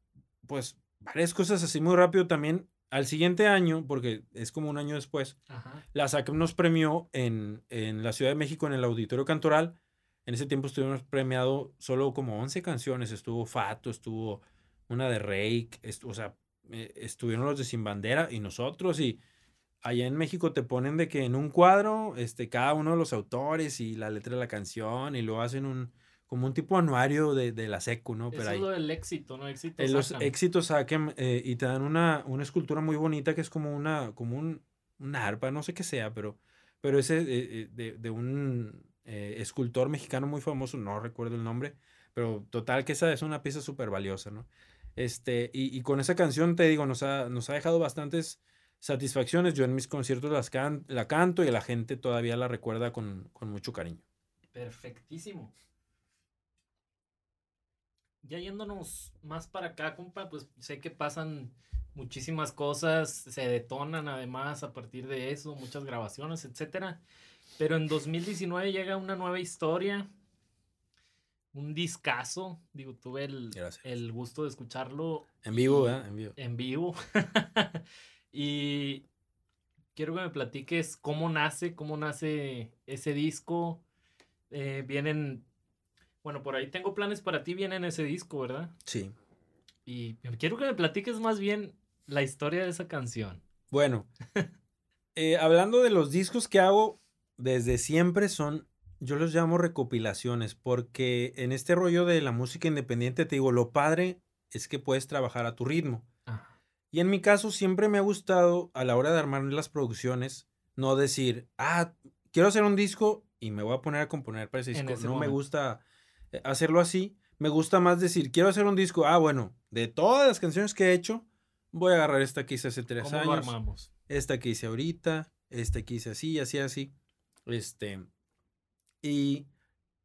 pues, varias cosas así muy rápido también. Al siguiente año, porque es como un año después, Ajá. la SAC nos premió en, en la Ciudad de México en el Auditorio Cantoral. En ese tiempo estuvimos premiado solo como 11 canciones. Estuvo Fato, estuvo una de Rake, o sea, eh, estuvieron los de Sin Bandera y nosotros. Y allá en México te ponen de que en un cuadro, este, cada uno de los autores y la letra de la canción, y lo hacen un, como un tipo anuario de, de la secu, ¿no? Eso ahí. es lo del éxito, ¿no? Éxito Eh, los éxitos saquen eh, y te dan una, una escultura muy bonita que es como una, como un, una arpa, no sé qué sea, pero, pero ese eh, eh, de, de un eh, escultor mexicano muy famoso, no recuerdo el nombre, pero total que esa es una pieza súper valiosa, ¿no? Este, y, y con esa canción, te digo, nos ha, nos ha dejado bastantes satisfacciones. Yo en mis conciertos las can- la canto y la gente todavía la recuerda con, con mucho cariño. Perfectísimo. Ya yéndonos más para acá, compa, pues sé que pasan muchísimas cosas se detonan además a partir de eso, muchas grabaciones, etcétera. Pero en 2019 llega una nueva historia, un discazo. Digo, tuve el, el gusto de escucharlo. En vivo, y- ¿verdad? En vivo. En vivo. y quiero que me platiques cómo nace, cómo nace ese disco. Eh, vienen, bueno, por ahí tengo planes para ti, viene en ese disco, ¿verdad? Sí. Y quiero que me platiques más bien la historia de esa canción. Bueno, eh, hablando de los discos que hago, desde siempre son, yo los llamo recopilaciones, porque en este rollo de la música independiente, te digo, lo padre es que puedes trabajar a tu ritmo. Ajá. Y en mi caso siempre me ha gustado a la hora de armar las producciones, no decir, ah, quiero hacer un disco y me voy a poner a componer para ese disco. ese no me gusta eh, hacerlo así. Me gusta más decir, quiero hacer un disco. Ah, bueno, de todas las canciones que he hecho, voy a agarrar esta que hice hace tres ¿Cómo lo años, armamos? esta que hice ahorita, esta que hice así, así, así. Este. Y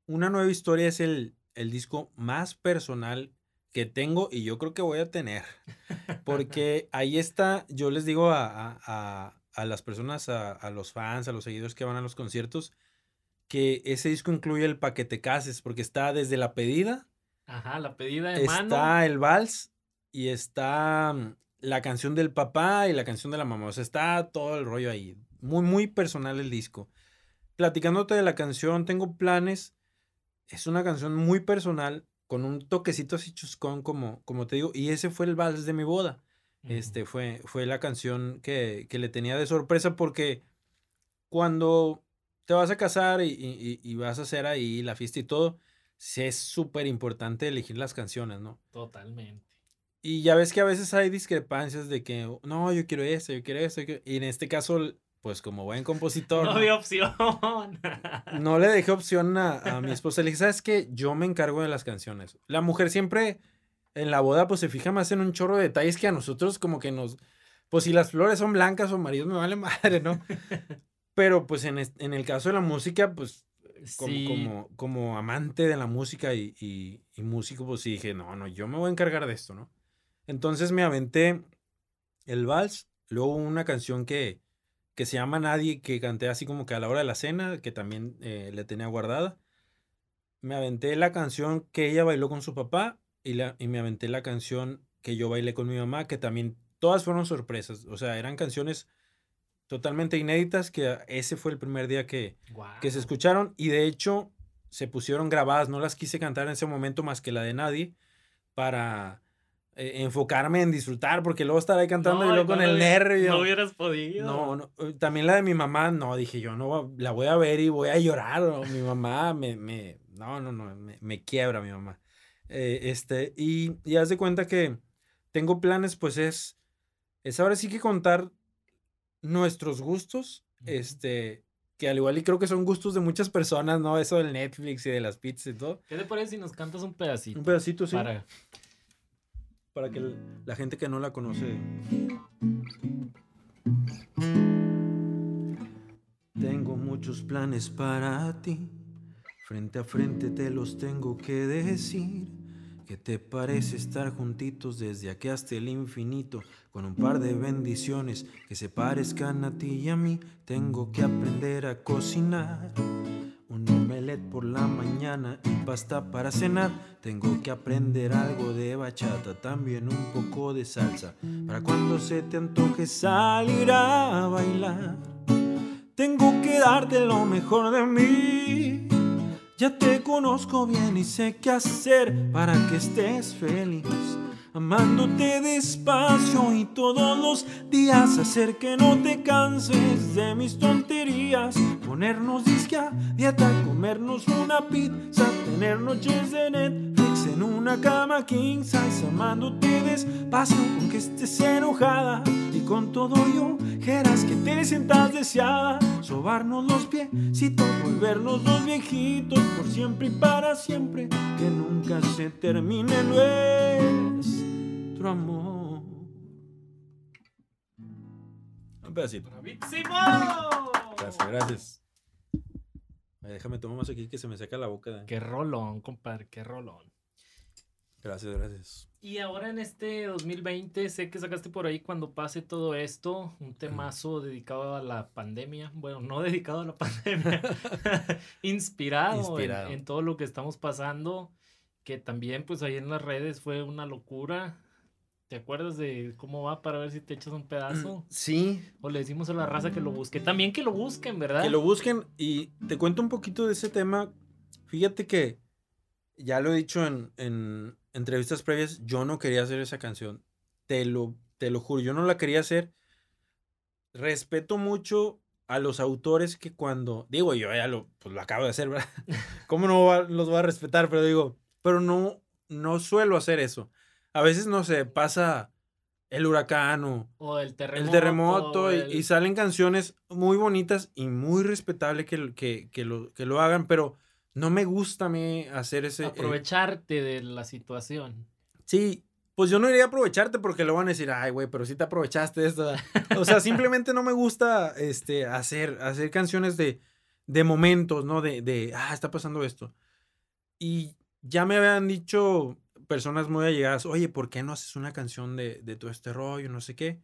una nueva historia es el, el disco más personal que tengo y yo creo que voy a tener. Porque ahí está, yo les digo a, a- a- las personas, a, a los fans, a los seguidores que van a los conciertos, que ese disco incluye el paquete cases, porque está desde la pedida, Ajá, la pedida de mano. está el vals y está mm, la canción del papá y la canción de la mamá. O sea, está todo el rollo ahí. Muy, muy personal el disco. Platicándote de la canción, tengo planes. Es una canción muy personal, con un toquecito así chuscón, como, como te digo. Y ese fue el vals de mi boda. Este fue, fue la canción que, que le tenía de sorpresa porque cuando te vas a casar y, y- y vas a hacer ahí la fiesta y todo, es súper importante elegir las canciones, ¿no? Totalmente. Y ya ves que a veces hay discrepancias de que, no, yo quiero esto, yo quiero quiero-". y en este caso, pues como buen compositor, No ¿no? había opción. no le dejé opción a, a mi esposa. Le dije, ¿sabes qué? Yo me encargo de las canciones. La mujer siempre en la boda, pues se fija más en un chorro de detalles que a nosotros, como que nos. Pues si las flores son blancas o amarillas, me vale madre, ¿no? Pero pues en, en el caso de la música, pues como, Sí. como, como amante de la música y, y- y músico, pues sí dije, no, no, yo me voy a encargar de esto, ¿no? Entonces me aventé el vals, luego una canción que, que se llama Nadie, que canté así como que a la hora de la cena, que también eh, le tenía guardada. Me aventé la canción que ella bailó con su papá y, la, y me aventé la canción que yo bailé con mi mamá, que también todas fueron sorpresas. O sea, eran canciones totalmente inéditas que ese fue el primer día que, que se escucharon y de hecho se pusieron grabadas. No las quise cantar en ese momento más que la de Nadie para eh, enfocarme en disfrutar, porque luego estar ahí cantando y luego con no el nervio. No hubieras podido. No, no, eh, también la de mi mamá, no, dije yo, no, la voy a ver y voy a llorar, o mi mamá me, me, no, no, no, me, me quiebra mi mamá. Eh, este, y, y haz de cuenta que tengo planes, pues es, es ahora sí que contar nuestros gustos, Ujú. este, que al igual y creo que son gustos de muchas personas, ¿no? Eso del Netflix y de las pizzas y todo. ¿Qué te parece si nos cantas un pedacito? Un pedacito, sí, Para... para que la gente que no la conoce Tengo muchos planes para ti. Frente a frente te los tengo que decir. ¿Qué te parece estar juntitos desde aquí hasta el infinito? Con un par de bendiciones que se parezcan a ti y a mí. Tengo que aprender a cocinar. Por la mañana y pasta para cenar. Tengo que aprender algo de bachata, también un poco de salsa. Para cuando se te antoje salir a bailar. Tengo que darte lo mejor de mí. Ya te conozco bien y sé qué hacer para que estés feliz. Amándote despacio y todos los días hacer que no te canses de mis tonterías. Ponernos disque a dieta, comernos una pizza, tener noches de Netflix en una cama king size. Amándote despacio aunque estés enojada y con todo yo quieras que te sientas deseada. Sobarnos los piecitos, volvernos los viejitos por siempre y para siempre. Que nunca se termine nuestro amor. Un pedacito. ¡Bravísimo! Gracias, gracias. Ay, déjame tomar más aquí que se me seca la boca. Qué rolón, compadre, qué rolón. Gracias, gracias. Y ahora en este 2020, sé que sacaste por ahí cuando pase todo esto, un temazo dedicado a la pandemia. Bueno, no dedicado a la pandemia, inspirado, Inspirado. En, en todo lo que estamos pasando, que también pues ahí en las redes fue una locura. ¿Te acuerdas de cómo va para ver si te echas un pedazo? Sí, O le decimos a la raza que lo busque. También que lo busquen, ¿verdad? que lo busquen y te cuento un poquito de ese tema. Fíjate que ya lo he dicho en, en entrevistas previas, yo no quería hacer esa canción. Te lo, te lo juro, yo no la quería hacer. Respeto mucho a los autores que cuando, digo, yo ya lo, pues lo acabo de hacer, ¿verdad? ¿Cómo no va- los voy a respetar? Pero digo, pero no, no suelo hacer eso. A veces, no sé, pasa el huracán o, O el terremoto. el terremoto y, el- y salen canciones muy bonitas y muy respetable que, lo- que, que lo, que lo hagan, pero no me gusta a mí hacer ese... eh, aprovecharte de la situación. sí, pues yo no iría a aprovecharte porque lo van a decir, ay, güey, pero sí te aprovechaste de esto. O sea, simplemente no me gusta este, hacer, hacer canciones de, de momentos, ¿no? De, de, ah, está pasando esto. Y ya me habían dicho personas muy allegadas, oye, ¿por qué no haces una canción de, de todo este rollo, no sé qué?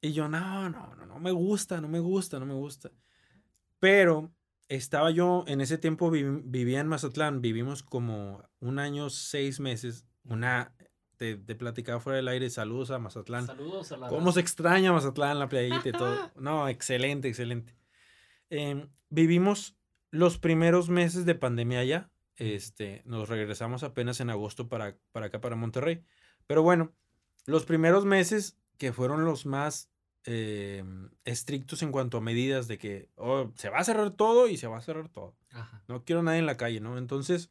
Y yo, no, no, no, no me gusta, no me gusta, no me gusta. Pero estaba yo, en ese tiempo vivía en Mazatlán, vivimos como un año, seis meses, una, te, te platicaba fuera del aire, saludos a Mazatlán. Saludos a la ¿Cómo se extraña Mazatlán, la playita y todo? No, excelente, excelente. Em, vivimos los primeros meses de pandemia allá. Este, nos regresamos apenas en agosto para, para acá, para Monterrey. Pero bueno, los primeros meses que fueron los más em, estrictos en cuanto a medidas de que oh, se va a cerrar todo y se va a cerrar todo. Ajá. No quiero nadie en la calle, ¿no? Entonces,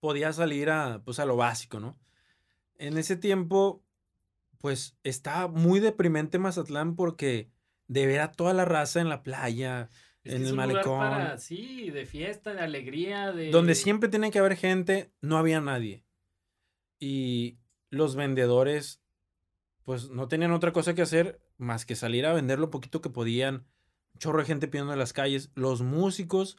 podía salir a, pues, a lo básico, ¿no? En ese tiempo, pues, estaba muy deprimente Mazatlán porque de ver a toda la raza en la playa, En el malecón, para, sí, de fiesta, de alegría, de... donde siempre tiene que haber gente, no había nadie. Y los vendedores, pues, no tenían otra cosa que hacer más que salir a vender lo poquito que podían. Un chorro de gente pidiendo en las calles. Los músicos,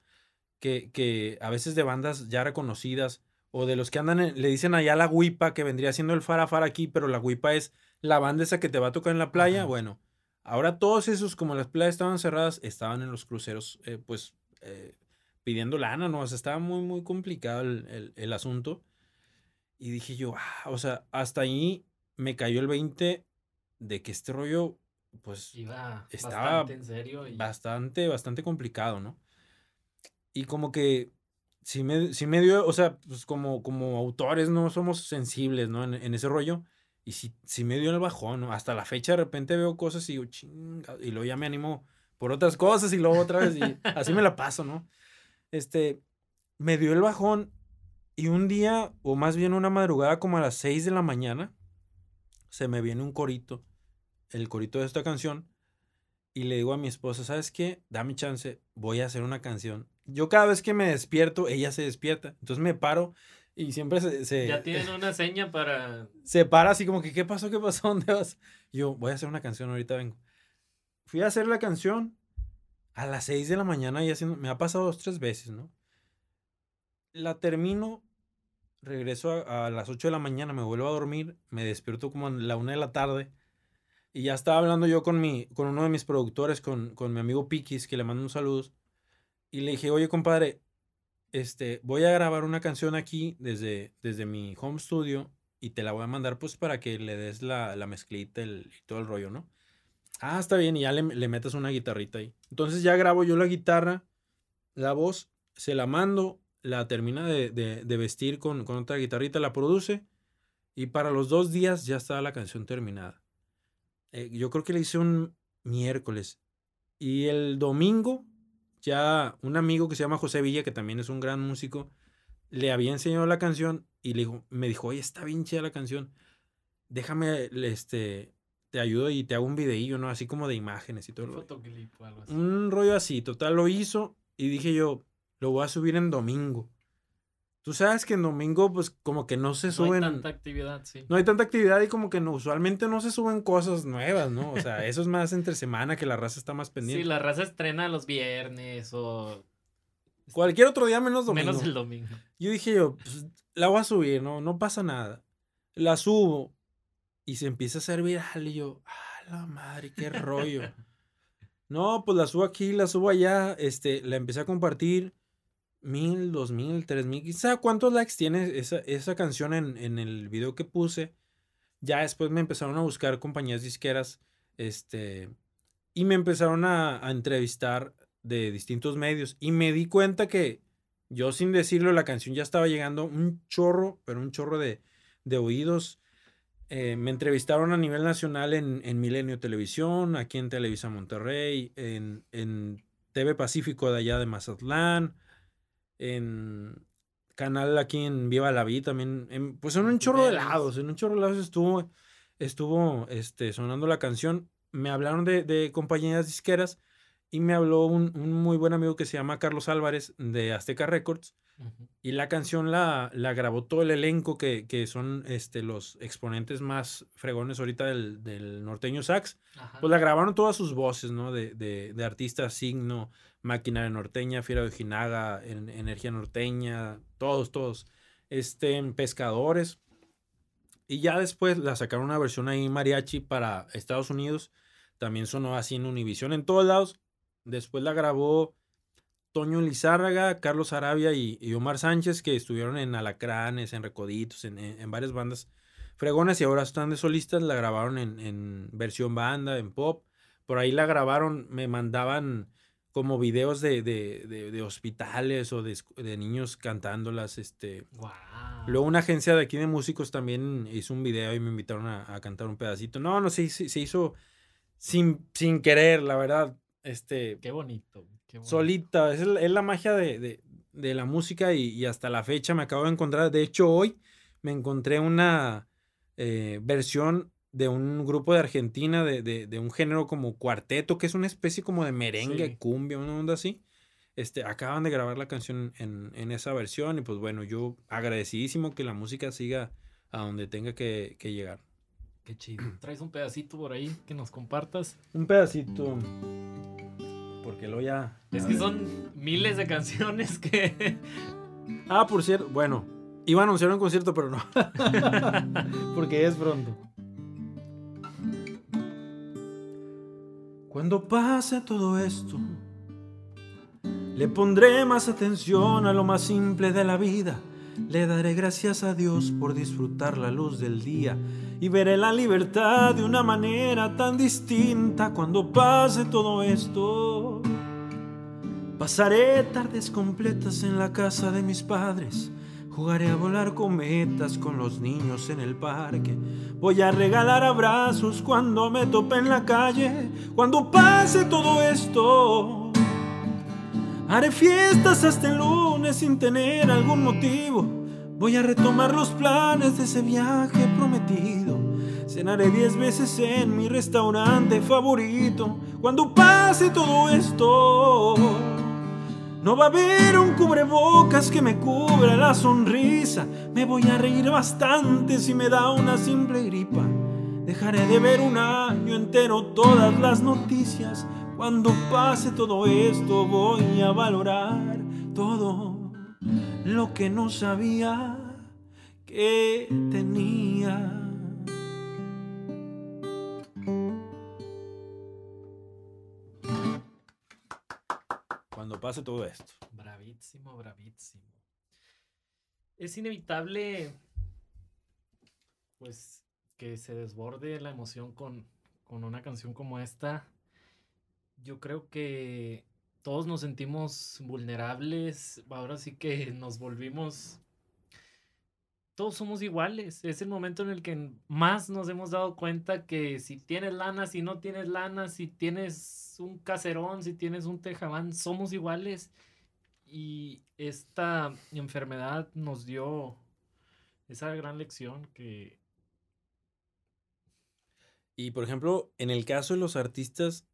que, que a veces de bandas ya reconocidas, o de los que andan, en- le dicen allá la huipa, que vendría siendo el farafara aquí, pero la huipa es la banda esa que te va a tocar en la playa. Ajá. Bueno, ahora todos esos, como las playas estaban cerradas, estaban en los cruceros, eh, pues, eh, pidiendo lana, ¿no? O sea, estaba muy, muy complicado el, el- el asunto. Y dije yo, ah, o sea, hasta ahí me cayó el 20 de que este rollo, pues, Iba Estaba bastante en serio. Y... bastante, bastante complicado, ¿no? Y como que sí me, sí me dio, o sea, pues como, como autores no somos sensibles, ¿no? En, en ese rollo. Y sí, sí me dio el bajón, ¿no? Hasta la fecha de repente veo cosas y digo, chinga, y luego ya me animo por otras cosas y luego otra vez y así me la paso, ¿no? Este, me dio el bajón y un día, o más bien una madrugada como a las 6 de la mañana, se me viene un corito, el corito de esta canción, y le digo a mi esposa, ¿sabes qué? Dame chance, voy a hacer una canción. Yo cada vez que me despierto, ella se despierta. Entonces me paro y siempre se, se, Ya tienen una seña para... se para así como que, ¿qué pasó? ¿Qué pasó? ¿Dónde vas? Y yo, voy a hacer una canción, ahorita vengo. Fui a hacer la canción a las 6 de la mañana y haciendo, me ha pasado dos, tres veces, ¿no? La termino, regreso a, a las 8 de la mañana, me vuelvo a dormir, me despierto como a la 1 de la tarde y ya estaba hablando yo con, mi, con uno de mis productores, con, con mi amigo Pikis, que le mando un saludo, y le dije, oye, compadre, este, voy a grabar una canción aquí desde, desde mi home studio y te la voy a mandar pues para que le des la, la mezclita el- y todo el rollo, ¿no? Ah, está bien, y ya le, le metas una guitarrita ahí. Entonces ya grabo yo la guitarra, la voz, se la mando, la termina de, de- vestir con, con otra guitarrita, la produce y para los dos días ya estaba la canción terminada. Eh, yo creo que la hice un miércoles y el domingo ya un amigo que se llama José Villa, que también es un gran músico, le había enseñado la canción y le dijo, me dijo, oye, está bien chida la canción. Déjame, este, te ayudo y te hago un videillo, ¿no? Así como de imágenes y todo. Un el rollo". fotoclip o algo así. Un rollo así, total, lo hizo y dije yo, lo voy a subir en domingo. Tú sabes que en domingo, pues como que no se No hay suben. tanta actividad, sí. No hay tanta actividad y como que no, usualmente no se suben cosas nuevas, ¿no? O sea, eso es más entre semana que la raza está más pendiente. Sí, la raza estrena los viernes o Cualquier otro día menos domingo. Menos el domingo. Yo dije yo, pues, la voy a subir, no, no pasa nada. La subo y se empieza a hacer viral y yo, ah, la madre, qué rollo. no, pues la subo aquí, la subo allá, este, la empecé a compartir mil, dos mil, tres mil, quizá cuántos likes tiene esa, esa canción en, en, el video que puse. Ya después me empezaron a buscar compañías disqueras, este, y me empezaron a, entrevistar de distintos medios y me di cuenta que yo sin decirlo la canción ya estaba llegando un chorro, pero un chorro de, de oídos. Eh, me entrevistaron a nivel nacional en, en, Milenio Televisión, aquí en Televisa Monterrey, en, en TV Pacífico de allá de Mazatlán, en canal aquí en Viva la Vida también, en, pues en un chorro de lados, en un chorro de lados estuvo, estuvo este, sonando la canción. Me hablaron de, de compañías disqueras y me habló un, un, muy buen amigo que se llama Carlos Álvarez de Azteca Records. Uh -huh. Y la canción la, la, grabó todo el elenco que, que, son este, los exponentes más fregones ahorita del, del norteño sax. Ajá. Pues la grabaron todas sus voces, ¿no? De, de, de artistas, Signo, Maquinaria Norteña, Fiera de Ojinaga, en, Energía Norteña, todos, todos. Este, Pescadores. Y ya después la sacaron una versión ahí mariachi para Estados Unidos. También sonó así en Univision, en todos lados. Después la grabó Toño Lizárraga, Carlos Arabia y, Omar Sánchez, que estuvieron en Alacranes, en Recoditos, en, en, en, varias bandas fregonas y ahora están de solistas. La grabaron en, en, versión banda, en pop. Por ahí la grabaron, me mandaban como videos de, de, de, de hospitales o de, niños cantándolas. Este. Wow. Luego una agencia de aquí de músicos también hizo un video y me invitaron a, a cantar un pedacito. No, no, sí, se hizo sin, sin querer, la verdad este, qué bonito. Qué bonito. Solita, es, es, la magia de, de, de la música y, y, hasta la fecha me acabo de encontrar, de hecho hoy me encontré una eh, versión de un grupo de Argentina de, de, de, un género como cuarteto, que es una especie como de merengue, sí. cumbia, una onda así. Este, acaban de grabar la canción en, en, esa versión y pues bueno, yo agradecidísimo que la música siga a donde tenga que, que llegar. Qué chido. ¿Traes un pedacito por ahí que nos compartas? Un pedacito. Porque lo ya. Es que son miles de canciones que. Ah, por cierto, bueno, iba a anunciar un concierto, pero no. Porque es pronto. Cuando pase todo esto, le pondré más atención a lo más simple de la vida. Le daré gracias a Dios por disfrutar la luz del día y veré la libertad de una manera tan distinta cuando pase todo esto. Pasaré tardes completas en la casa de mis padres. Jugaré a volar cometas con los niños en el parque. Voy a regalar abrazos cuando me tope en la calle. Cuando pase todo esto, haré fiestas hasta el lunes sin tener algún motivo. Voy a retomar los planes de ese viaje prometido. Cenaré diez veces en mi restaurante favorito. Cuando pase todo esto, no va a haber un cubrebocas que me cubra la sonrisa. Me voy a reír bastante si me da una simple gripa. Dejaré de ver un año entero todas las noticias. Cuando pase todo esto voy a valorar todo lo que no sabía que tenía. Pase todo esto. Bravísimo, bravísimo. Es inevitable, pues, que se desborde la emoción con, con una canción como esta. Yo creo que todos nos sentimos vulnerables, ahora sí que nos volvimos, todos somos iguales, es el momento en el que más nos hemos dado cuenta que si tienes lana, si no tienes lana, si tienes un caserón, si tienes un tejabán, somos iguales. Y esta enfermedad nos dio esa gran lección que... Y por ejemplo, en el caso de los artistas,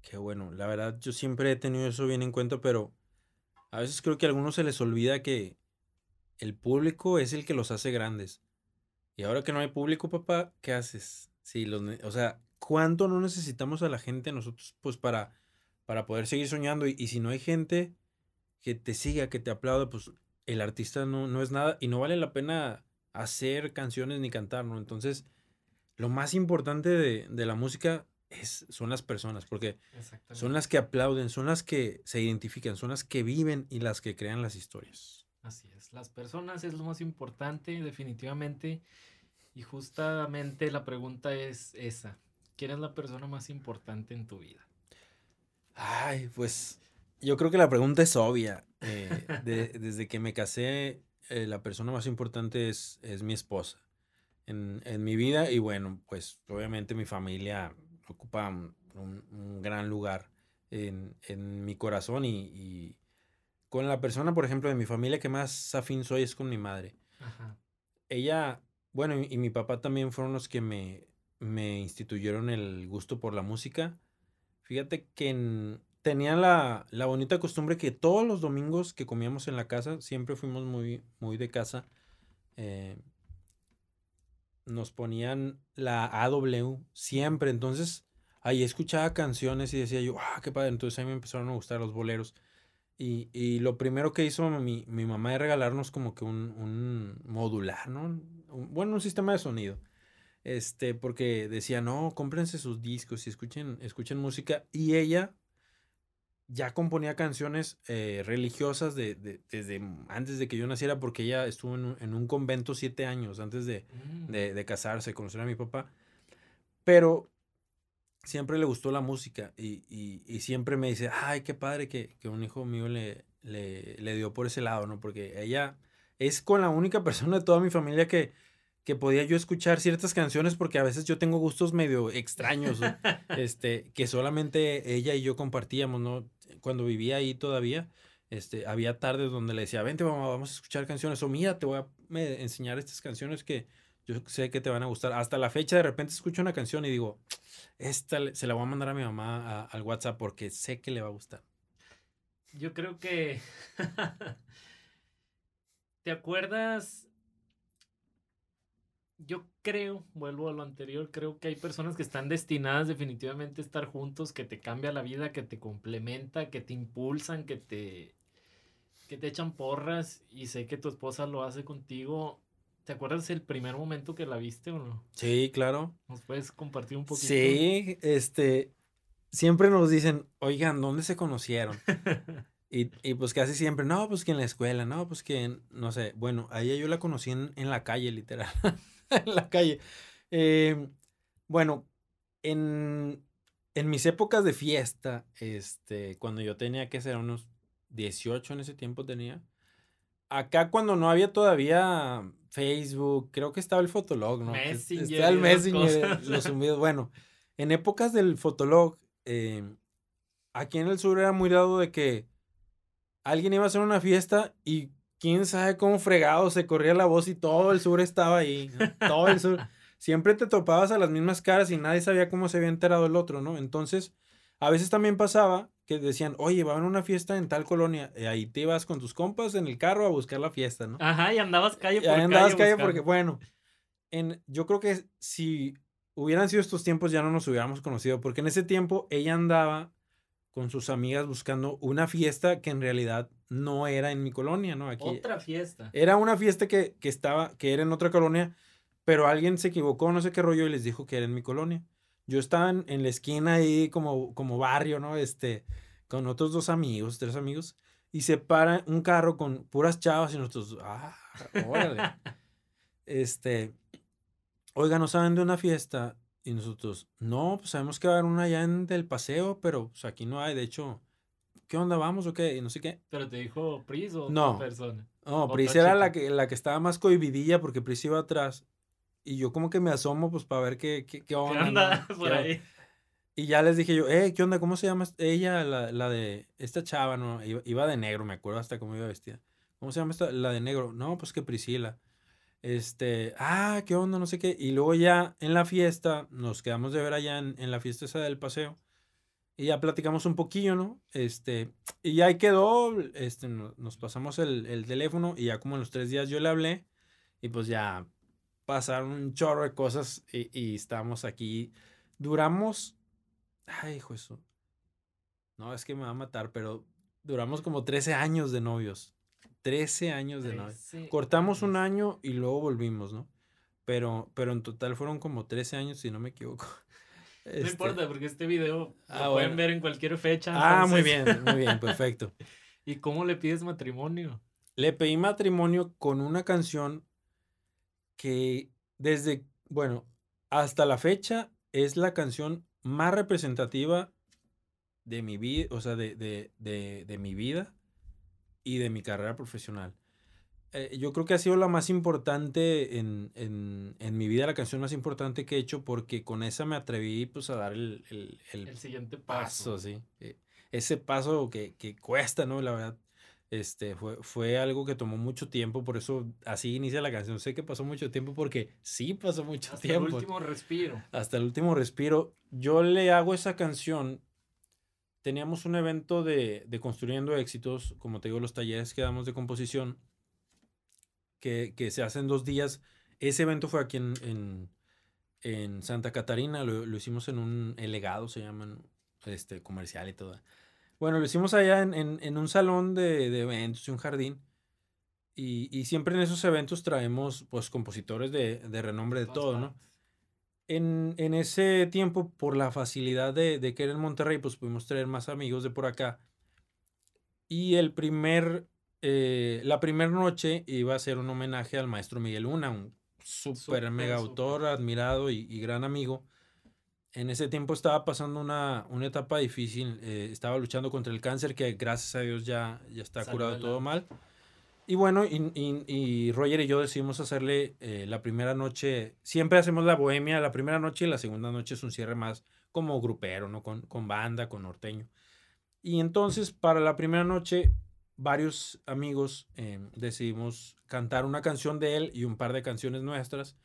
que bueno, la verdad yo siempre he tenido eso bien en cuenta, pero a veces creo que a algunos se les olvida que el público es el que los hace grandes. Y ahora que no hay público, papá, ¿qué haces? Sí, los, o sea, ¿cuánto no necesitamos a la gente nosotros pues para, para poder seguir soñando? Y, y si no hay gente, que te siga, que te aplaude, pues el artista no, no es nada y no vale la pena hacer canciones ni cantar, ¿no? Entonces, lo más importante de, de la música es, son las personas, porque son las que aplauden, son las que se identifican, son las que viven y las que crean las historias. Así es, las personas es lo más importante, definitivamente. Y justamente la pregunta es esa. ¿Quién es la persona más importante en tu vida? Ay, pues yo creo que la pregunta es obvia. Eh, desde que me casé, eh, la persona más importante es, es mi esposa en, en, mi vida y bueno, pues obviamente mi familia ocupa un, un gran lugar en, en mi corazón y, y, con la persona, por ejemplo, de mi familia que más afín soy es con mi madre. Ajá. Ella, bueno, y, y mi papá también fueron los que me, me instituyeron el gusto por la música. Fíjate que en, tenía la, la, bonita costumbre que todos los domingos que comíamos en la casa, siempre fuimos muy, muy de casa, eh, nos ponían la AW siempre. Entonces, ahí escuchaba canciones y decía yo, ah, qué padre. Entonces a mí me empezaron a gustar los boleros. Y, y lo primero que hizo mi, mi mamá es regalarnos como que un, un modular, ¿no? Un, bueno, un sistema de sonido. Este, porque decía, no, cómprense sus discos y escuchen, escuchen música. Y ella ya componía canciones eh, religiosas de, de, desde antes de que yo naciera, porque ella estuvo en un, en un convento siete años antes de, mm. de, casarse, conocer a mi papá. Pero siempre le gustó la música y, y, y siempre me dice, ay, qué padre que, que un hijo mío le, le, le, dio por ese lado, ¿no? Porque ella es con la única persona de toda mi familia que, que podía yo escuchar ciertas canciones porque a veces yo tengo gustos medio extraños, este, que solamente ella y yo compartíamos, ¿no? Cuando vivía ahí todavía, este, había tardes donde le decía, vente, mamá, vamos a escuchar canciones, o mira, te voy a enseñar estas canciones que yo sé que te van a gustar. Hasta la fecha, de repente escucho una canción y digo, esta se la voy a mandar a mi mamá al WhatsApp porque sé que le va a gustar. Yo creo que... ¿Te acuerdas yo creo, vuelvo a lo anterior, creo que hay personas que están destinadas definitivamente a estar juntos, que te cambia la vida, que te complementa, que te impulsan, que te, que te echan porras y sé que tu esposa lo hace contigo. ¿Te acuerdas el primer momento que la viste o no? Sí, claro. ¿Nos puedes compartir un poquito? Sí, este, siempre nos dicen, oigan, ¿dónde se conocieron? y, y, pues casi siempre, no, pues que en la escuela, no, pues que, no sé, bueno, a ella yo la conocí en, en la calle, literal. en la calle. Eh, bueno, en, en mis épocas de fiesta, este, cuando yo tenía que ser unos 18 en ese tiempo tenía. Acá cuando no había todavía Facebook, creo que estaba el Fotolog, ¿no? Messenger. Estaba el Messenger, los sumidos. Bueno, en épocas del Fotolog, eh, aquí en el sur era muy dado de que alguien iba a hacer una fiesta y quién sabe cómo fregado se corría la voz y todo el sur estaba ahí, todo el sur. Siempre te topabas a las mismas caras y nadie sabía cómo se había enterado el otro, ¿no? Entonces, a veces también pasaba que decían, oye, va a haber una fiesta en tal colonia, y ahí te ibas con tus compas en el carro a buscar la fiesta, ¿no? Ajá, y andabas calle por y andabas calle, porque, bueno, en, yo creo que si hubieran sido estos tiempos ya no nos hubiéramos conocido, porque en ese tiempo ella andaba con sus amigas buscando una fiesta que en realidad no era en mi colonia, ¿no? Aquí otra fiesta. Era una fiesta que, que, estaba, que era en otra colonia, pero alguien se equivocó, no sé qué rollo, y les dijo que era en mi colonia. Yo estaba en, la esquina ahí como, como barrio, ¿no? Este, con otros dos amigos, tres amigos, y se para un carro con puras chavas y nosotros, ah, órale. este, oiga, ¿no saben de una fiesta? Y nosotros, no, pues sabemos que va a haber una allá en del paseo, pero pues, aquí no hay. De hecho, ¿qué onda vamos o qué? Y no sé qué. ¿Pero te dijo Pris o no, otra persona? No, Pris era la que, la que estaba más cohibidilla porque Pris iba atrás. Y yo como que me asomo pues para ver qué, qué, qué onda. ¿Qué onda por ahí? Y ya les dije yo, eh, ¿qué onda? ¿Cómo se llama ella? La, la de esta chava, ¿no? Iba, iba, de negro, me acuerdo hasta cómo iba vestida. ¿Cómo se llama esta? La de negro. No, pues que Priscila este, ah, qué onda, no sé qué. Y luego ya en la fiesta, nos quedamos de ver allá en, en la fiesta esa del paseo. Y ya platicamos un poquillo, ¿no? Este, y ahí quedó, este, nos pasamos el, el, teléfono y ya como en los tres días yo le hablé y pues ya pasaron un chorro de cosas y, y estábamos aquí. Duramos, ay, hijo eso. No, es que me va a matar, pero duramos como 13 años de novios. 13 años de novios. Cortamos un año y luego volvimos, ¿no? Pero, pero en total fueron como 13 años, si no me equivoco. No este importa, porque este video ah, lo pueden ver en cualquier fecha. Ah, muy bien, muy bien, perfecto. ¿Y cómo le pides matrimonio? Le pedí matrimonio con una canción que desde, bueno, hasta la fecha es la canción más representativa de mi vida, o sea, de, de, de, de mi vida y de mi carrera profesional. Eh, yo creo que ha sido la más importante en, en, en, mi vida, la canción más importante que he hecho, porque con esa me atreví pues a dar el, el, el, siguiente paso. sí. Eh, ese paso que, que, cuesta, ¿no? La verdad, este, fue, fue algo que tomó mucho tiempo, por eso así inicia la canción. Sé que pasó mucho tiempo porque sí pasó mucho tiempo. Hasta el último respiro. Hasta el último respiro. Yo le hago esa canción teníamos un evento de, de, Construyendo Éxitos, como te digo, los talleres que damos de composición, que, que se hacen dos días. Ese evento fue aquí en, en, en Santa Catarina, lo, lo, hicimos en un legado, se llaman, este, comercial y todo. Bueno, lo hicimos allá en, en, en un salón de, de, eventos y un jardín. Y, y, siempre en esos eventos traemos, pues, compositores de, de renombre de todo, ¿no? en, en, ese tiempo, por la facilidad de, de, que era en Monterrey, pues pudimos traer más amigos de por acá. Y el primer, eh, la primera noche iba a ser un homenaje al maestro Miguel Luna, un súper mega autor, admirado y, y, gran amigo. En ese tiempo estaba pasando una, una etapa difícil, eh, estaba luchando contra el cáncer, que gracias a Dios ya, ya está curado todo mal. Y bueno, y, y, y, Roger y yo decidimos hacerle eh, la primera noche, siempre hacemos la bohemia la primera noche y la segunda noche es un cierre más como grupero, ¿no? Con, con banda, con norteño. Y entonces para la primera noche varios amigos eh, decidimos cantar una canción de él y un par de canciones nuestras.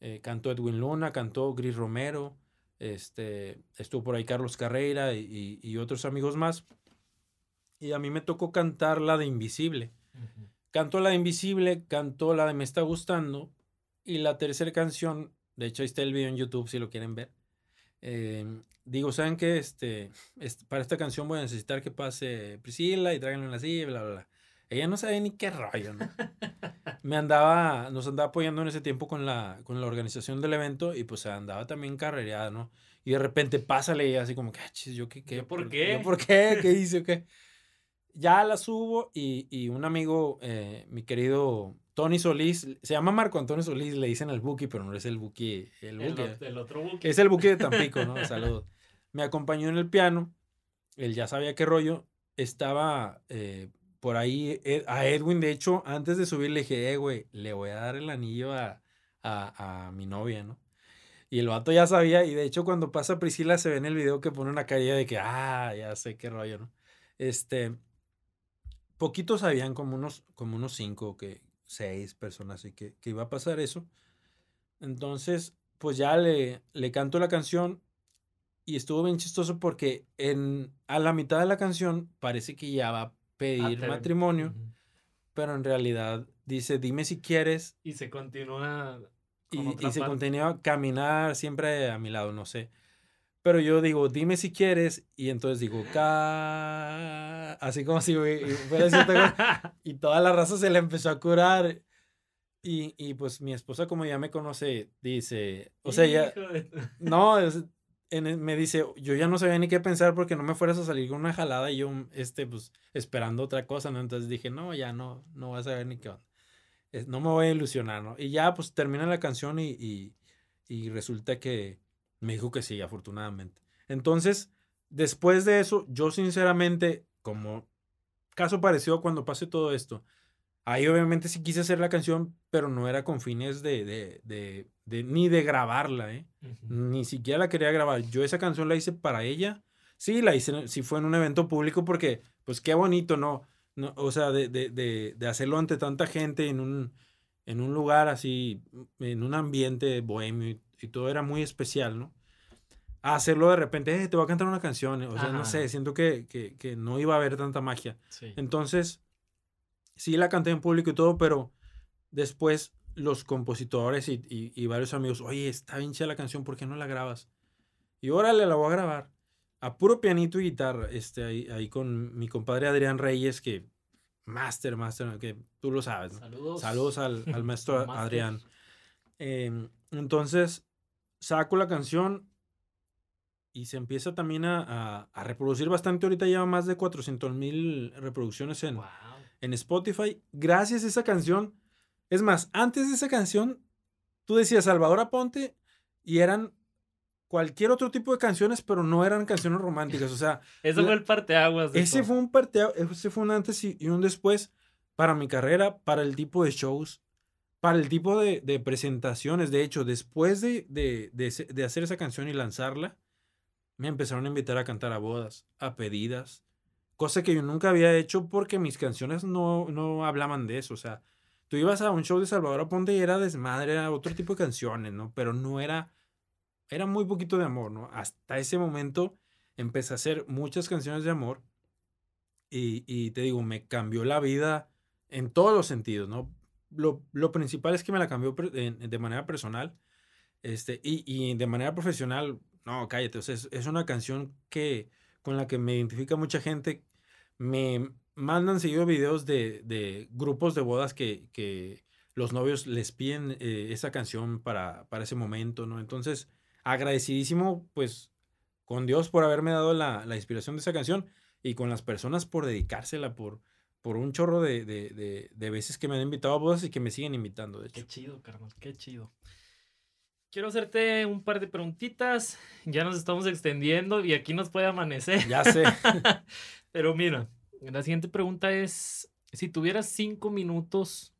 Eh, cantó Edwin Luna, cantó Gris Romero, este, estuvo por ahí Carlos Carreira y, y, otros amigos más. Y a mí me tocó cantar la de Invisible. Cantó la de Invisible, cantó la de Me está gustando. Y la tercera canción, de hecho ahí está el video en YouTube si lo quieren ver. Eh, digo, ¿saben qué? Este, este, para esta canción voy a necesitar que pase Priscila y tráiganlo en la silla, bla, bla, bla. Ella no sabe ni qué rollo, ¿no? Me andaba, nos andaba apoyando en ese tiempo con la, con la organización del evento y pues andaba también carrereada, ¿no? Y de repente pásale y así como que, ah, ¿yo qué? qué ¿Por, qué? ¿Por qué? ¿Qué hice o qué? ya la subo y, y un amigo, eh, mi querido Tony Solís, se llama Marco Antonio Solís, le dicen el Buki, pero no es el Buki. El, el, otro Buki. Es el Buki de Tampico, ¿no? Saludos. Me acompañó en el piano, él ya sabía qué rollo, estaba eh, por ahí a Edwin, de hecho, antes de subir le dije, eh, güey, le voy a dar el anillo a, a, a mi novia, ¿no? Y el vato ya sabía, y de hecho cuando pasa Priscila se ve en el video que pone una carilla de que, ah, ya sé qué rollo, ¿no? Este, poquitos sabían, como unos, como unos cinco, que seis personas, y que, que iba a pasar eso. Entonces, pues ya le, le canto la canción y estuvo bien chistoso porque en, a la mitad de la canción parece que ya va pedir matrimonio, pero en realidad dice, dime si quieres. Y se continúa. Y, y se continúa a caminar siempre a mi lado, no sé. Pero yo digo, dime si quieres, y entonces digo, ca así como si fuera y toda la raza se le empezó a curar. Y, y pues mi esposa, como ya me conoce, dice, o sea, ya, no, en, me dice, yo ya no sabía ni qué pensar porque no me fueras a salir con una jalada y yo, este, pues, esperando otra cosa, ¿no? Entonces dije, no, ya no, no vas a saber ni qué onda. No me voy a ilusionar, ¿no? Y ya, pues, termina la canción y, y, resulta que me dijo que sí, afortunadamente. Entonces, después de eso, yo sinceramente, como caso parecido cuando pase todo esto, ahí obviamente sí quise hacer la canción, pero no era con fines de, de, de ni de grabarla, ¿eh? Ni siquiera la quería grabar. Yo esa canción la hice para ella. Sí, la hice, sí fue en un evento público porque, pues qué bonito, ¿no? no o sea, de, de, de, hacerlo ante tanta gente en un, en un lugar así, en un ambiente bohemio y todo era muy especial, ¿no? hacerlo de repente, eh, te voy a cantar una canción, o sea, no sé, siento que, que, que, no iba a haber tanta magia. Entonces, sí la canté en público y todo, pero después los compositores y, y, y varios amigos, oye, está bien chida la canción, ¿por qué no la grabas? Y órale, la voy a grabar. a puro pianito y guitarra, este, ahí, ahí con mi compadre Adrián Reyes, que máster, máster, que tú lo sabes. Saludos. Saludos al, al maestro. Adrián. Em, entonces, saco la canción y se empieza también a, a- a reproducir bastante. Ahorita lleva más de 400 mil reproducciones en, Wow. en Spotify. Gracias a esa canción. Es más, antes de esa canción, tú decías Salvador Aponte y eran cualquier otro tipo de canciones, pero no eran canciones románticas. O sea, Eso la- fue el parteaguas. ese todo. fue un partea- ese fue un antes y y un después para mi carrera, para el tipo de shows, para el tipo de, de presentaciones. De hecho, después de, de- de hacer esa canción y lanzarla, me empezaron a invitar a cantar a bodas, a pedidas, cosa que yo nunca había hecho porque mis canciones no, no hablaban de eso. O sea, tú ibas a un show de Salvador Aponte y era desmadre, era otro tipo de canciones, ¿no? Pero no era, era muy poquito de amor, ¿no? Hasta ese momento empecé a hacer muchas canciones de amor y, y te digo, me cambió la vida en todos los sentidos, ¿no? Lo, lo principal es que me la cambió de manera personal este, y, y de manera profesional, no, cállate, o sea, es, es una canción que, con la que me identifica mucha gente. Me mandan seguido videos de, de grupos de bodas que, que los novios les piden eh, esa canción para, para ese momento, ¿no? Entonces, agradecidísimo, pues, con Dios por haberme dado la, la inspiración de esa canción y con las personas por dedicársela, por, por un chorro de, de, de- veces que me han invitado a bodas y que me siguen invitando, de hecho. Qué chido, carnal, qué chido. Quiero hacerte un par de preguntitas. Ya nos estamos extendiendo y aquí nos puede amanecer. Ya sé. Pero mira, la siguiente pregunta es, si tuvieras cinco minutos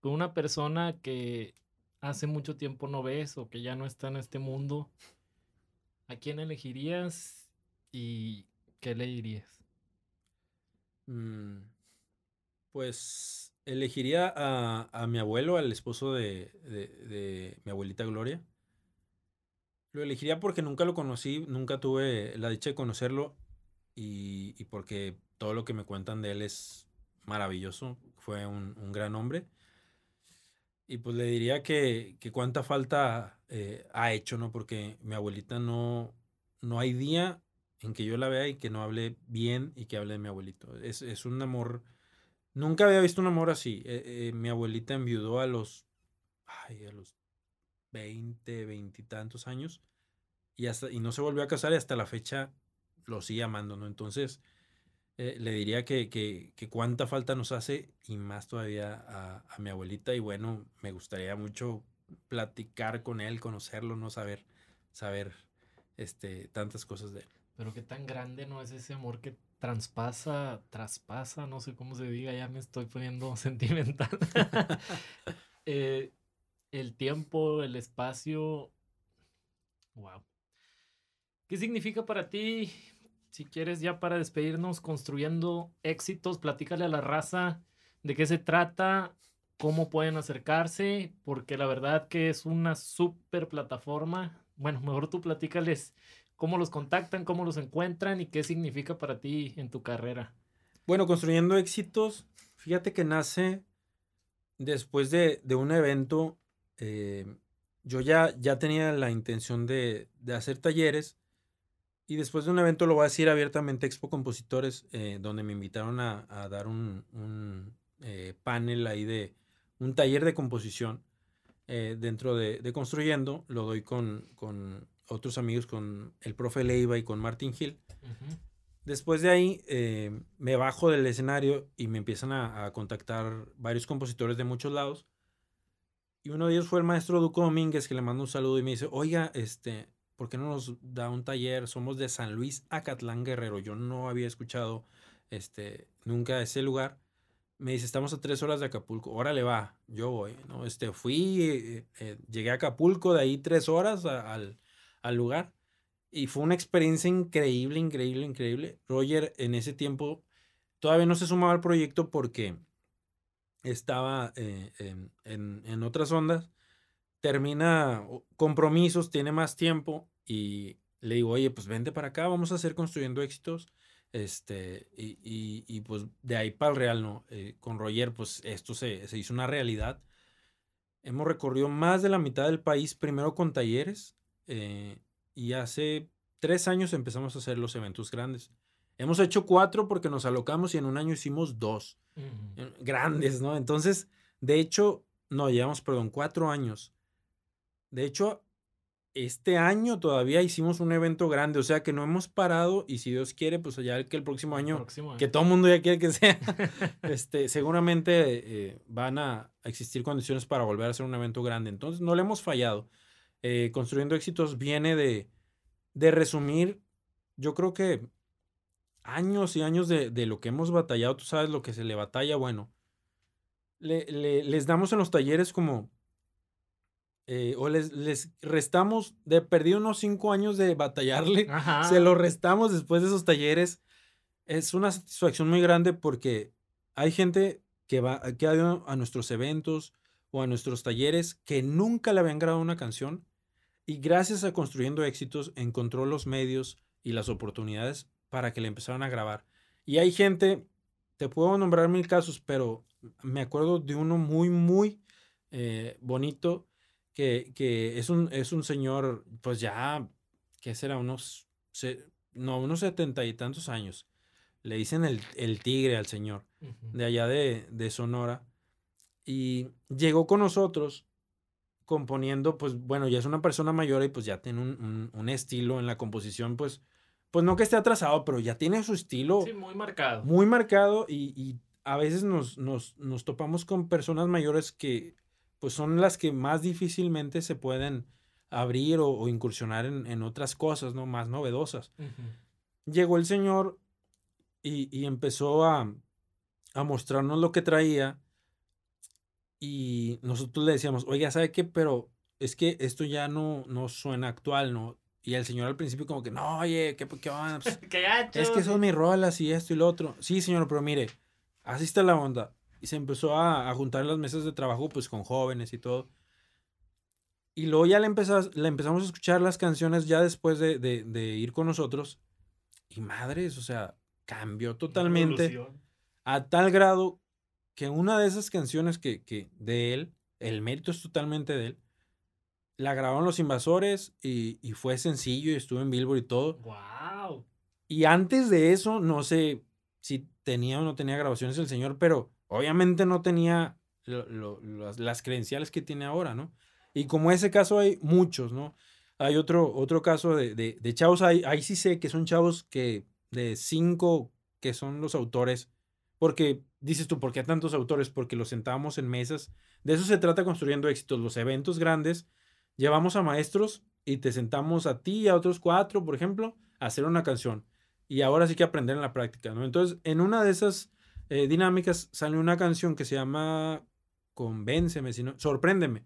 con una persona que hace mucho tiempo no ves o que ya no está en este mundo, ¿a quién elegirías y qué le dirías? Mm, Pues elegiría a, a mi abuelo, al esposo de, de- de mi abuelita Gloria. Lo elegiría porque nunca lo conocí, nunca tuve la dicha de conocerlo y, porque todo lo que me cuentan de él es maravilloso. Fue un, un gran hombre. Y pues le diría que, que cuánta falta eh, ha hecho, ¿no? Porque mi abuelita no, no hay día en que yo la vea y que no hable bien y que hable de mi abuelito. Es, es un amor. Nunca había visto un amor así. Eh, eh, mi abuelita enviudó a los. Ay, a los 20, 20 y tantos años. Y, hasta, y no se volvió a casar y hasta la fecha lo sigue amando, ¿no? Entonces, eh, le diría que, que, que cuánta falta nos hace y más todavía a, a mi abuelita. Y bueno, me gustaría mucho platicar con él, conocerlo, no saber, saber este, tantas cosas de él. Pero qué tan grande no es ese amor que traspasa, traspasa, no sé cómo se diga, ya me estoy poniendo sentimental. Eh, el tiempo, el espacio. Wow. ¿Qué significa para ti? Si quieres, ya para despedirnos, construyendo éxitos, platícale a la raza de qué se trata, cómo pueden acercarse, porque la verdad que es una super plataforma. Bueno, mejor tú platícales cómo los contactan, cómo los encuentran y qué significa para ti en tu carrera. Bueno, construyendo éxitos, fíjate que nace después de, un evento. eh, yo ya, ya tenía la intención de hacer talleres y después de un evento, lo voy a decir abiertamente, Expo Compositores, eh, donde me invitaron a, a dar un, un, eh, panel ahí de un taller de composición eh, dentro de, de Construyendo. Lo doy con, con otros amigos, con el profe Leiva y con Martin Hill. Después de ahí me bajo del escenario y me empiezan a, a contactar varios compositores de muchos lados. Y uno de ellos fue el maestro Duco Domínguez, que le mando un saludo y me dice, oiga, este, ¿por qué no nos da un taller? Somos de San Luis, Acatlán, Guerrero. Yo no había escuchado este, nunca ese lugar. Me dice, estamos a tres horas de Acapulco. Órale, va, yo voy. ¿no? Este, fui, eh, eh, llegué a Acapulco, de ahí tres horas al, al lugar. Y fue una experiencia increíble, increíble, increíble. Roger en ese tiempo todavía no se sumaba al proyecto porque estaba eh, en, en- en otras ondas. Termina compromisos, tiene más tiempo y le digo, oye, pues vente para acá, vamos a hacer construyendo éxitos. Este, y, y- y, pues de ahí para el real, ¿no? Eh, con Roger, pues esto se, se hizo una realidad. Hemos recorrido más de la mitad del país, primero con talleres, eh, y hace tres años empezamos a hacer los eventos grandes. Hemos hecho cuatro porque nos alocamos y en un año hicimos dos eh, grandes, ¿no? Entonces, de hecho, no, llevamos, perdón, cuatro años. De hecho, este año todavía hicimos un evento grande, o sea que no hemos parado y si Dios quiere, pues ya que el próximo año, que todo el mundo ya quiere que sea, este, seguramente eh, van a existir condiciones para volver a hacer un evento grande. Entonces, no le hemos fallado. Eh, construyendo éxitos viene de, de resumir, yo creo que años y años de, de, lo que hemos batallado, tú sabes lo que se le batalla, bueno, le, les damos en los talleres como eh, o les, les, restamos, de perdido unos cinco años de batallarle, se lo restamos después de esos talleres. Es una satisfacción muy grande porque hay gente que, va, que ha ido a nuestros eventos o a nuestros talleres que nunca le habían grabado una canción y gracias a Construyendo Éxitos encontró los medios y las oportunidades para que le empezaran a grabar. Y hay gente, te puedo nombrar mil casos, pero me acuerdo de uno muy, muy eh, bonito que, es, un, es un señor, pues ya, ¿qué será? Unos, no, unos setenta y tantos años. Le dicen el, el tigre al señor, de allá de, de, Sonora. Y llegó con nosotros componiendo, pues bueno, ya es una persona mayor y pues ya tiene un, un, estilo en la composición, pues, pues no que esté atrasado, pero ya tiene su estilo. Sí, muy marcado. Muy marcado y, y a veces nos, nos, nos, topamos con personas mayores que pues son las que más difícilmente se pueden abrir o, incursionar en, otras cosas, ¿no? Más novedosas. Llegó el Señor y, empezó a, mostrarnos lo que traía y nosotros le decíamos, oiga, ¿sabe qué? Pero es que esto ya no, no suena actual, ¿no? Y el señor al principio como que, no, oye, ¿qué, qué van? Pues, es que son mis rolas y esto y lo otro. Sí, señor, pero mire, así está la onda y se empezó a, juntar las mesas de trabajo pues con jóvenes y todo. Y luego ya le, empezamos, le empezamos a escuchar las canciones ya después de, de, ir con nosotros. Y madres, o sea, cambió totalmente a tal grado que una de esas canciones que, que de él, el mérito es totalmente de él, la grabaron los invasores y, y, fue sencillo y estuvo en Billboard y todo. ¡Wow! Y antes de eso, no sé si tenía o no tenía grabaciones el señor, pero Obviamente no tenía las, credenciales que tiene ahora, ¿no? Y como ese caso hay muchos, ¿no? Hay otro, otro caso de, de, chavos, ahí, ahí sí sé que son chavos que de cinco que son los autores, porque dices tú, ¿por qué tantos autores? Porque los sentábamos en mesas. De eso se trata construyendo éxitos. Los eventos grandes, llevamos a maestros y te sentamos a ti y a otros cuatro, por ejemplo, a hacer una canción. Y ahora sí que aprender en la práctica, ¿no? Entonces, en una de esas eh, dinámicas sale una canción que se llama Convénceme, sino, Sorpréndeme.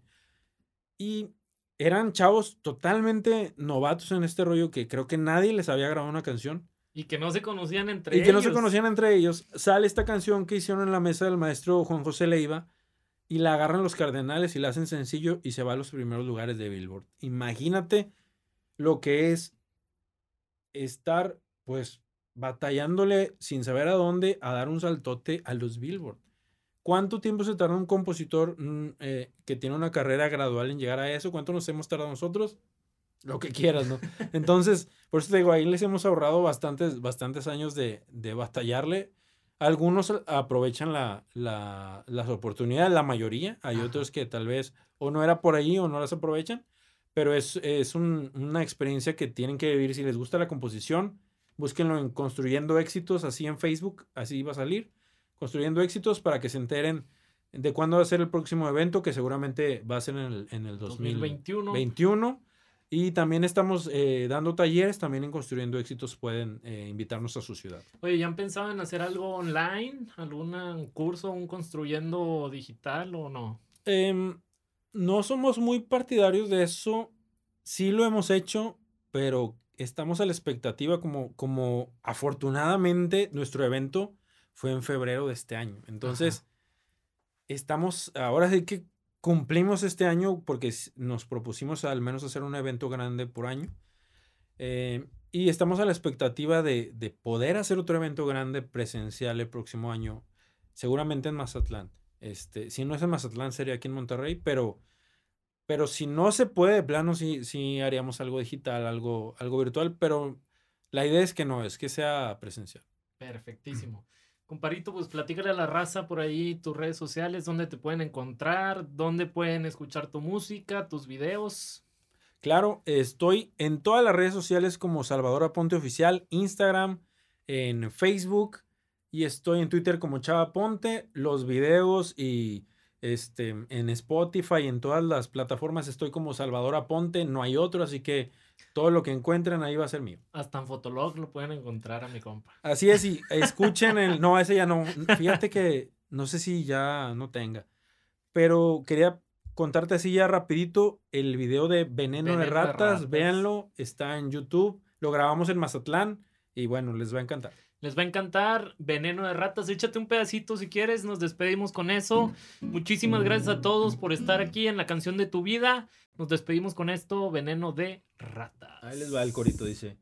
Y eran chavos totalmente novatos en este rollo que creo que nadie les había grabado una canción. Y que no se conocían entre ellos. Y que no se conocían entre ellos. Sale esta canción que hicieron en la mesa del maestro Juan José Leiva y la agarran los cardenales y la hacen sencillo y se va a los primeros lugares de Billboard. Imagínate lo que es estar, pues, batallándole sin saber a dónde a dar un saltote a los Billboard. ¿Cuánto tiempo se tarda un compositor mm, eh, que tiene una carrera gradual en llegar a eso? ¿Cuánto nos hemos tardado nosotros? Lo que quieras, ¿no? Entonces, por eso te digo, ahí les hemos ahorrado bastantes, bastantes años de, de batallarle. Algunos aprovechan la, la, las oportunidades, la mayoría. Hay otros que tal vez o no era por ahí o no las aprovechan. Pero es, es un, una experiencia que tienen que vivir si les gusta la composición Búsquenlo en Construyendo Éxitos, así en Facebook, así va a salir. Construyendo Éxitos para que se enteren de cuándo va a ser el próximo evento, que seguramente va a ser en el, en el 2021. Y también estamos eh, dando talleres, también en Construyendo Éxitos pueden eh, invitarnos a su ciudad. Oye, ¿ya han pensado en hacer algo online? ¿Algún curso, un Construyendo Digital o no? Em, no somos muy partidarios de eso. Sí lo hemos hecho, pero estamos a la expectativa como, como afortunadamente nuestro evento fue en febrero de este año. Entonces, estamos, ahora sí que cumplimos este año porque nos propusimos al menos hacer un evento grande por año. Eh, y estamos a la expectativa de, de, poder hacer otro evento grande presencial el próximo año, seguramente en Mazatlán. Este, si no es en Mazatlán, sería aquí en Monterrey, pero Pero si no se puede, de plano, sí, sí haríamos algo digital, algo, algo virtual, pero la idea es que no, es que sea presencial. Perfectísimo. Comparito, pues platícale a la raza por ahí tus redes sociales, dónde te pueden encontrar, dónde pueden escuchar tu música, tus videos. Claro, estoy en todas las redes sociales como Salvador Aponte Oficial, Instagram, en Facebook y estoy en Twitter como Chava Ponte. Los videos y este, en Spotify, en todas las plataformas estoy como Salvador Aponte, no hay otro, así que todo lo que encuentren ahí va a ser mío. Hasta en Fotolog lo pueden encontrar a mi compa. Así es, y escuchen el. No, ese ya no. Fíjate que no sé si ya no tenga. Pero quería contarte así ya rapidito el video de Veneno, de, ratas, Véanlo, está en YouTube. Lo grabamos en Mazatlán y bueno, les va a encantar. Les va a encantar Veneno de Ratas. Échate un pedacito si quieres. Nos despedimos con eso. Muchísimas gracias a todos por estar aquí en la canción de tu vida. Nos despedimos con esto, Veneno de Ratas. Ahí les va el corito, dice.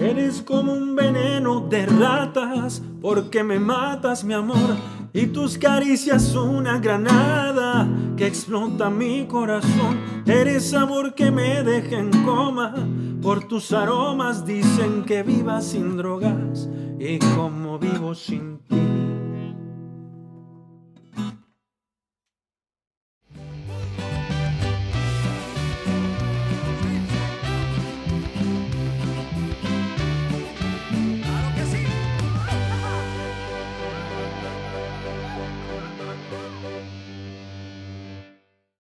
Eres como un veneno de ratas, porque me matas, mi amor, y tus caricias una granada que explota mi corazón. Eres amor que me deja en coma, por tus aromas dicen que viva sin drogas, y como vivo sin ti.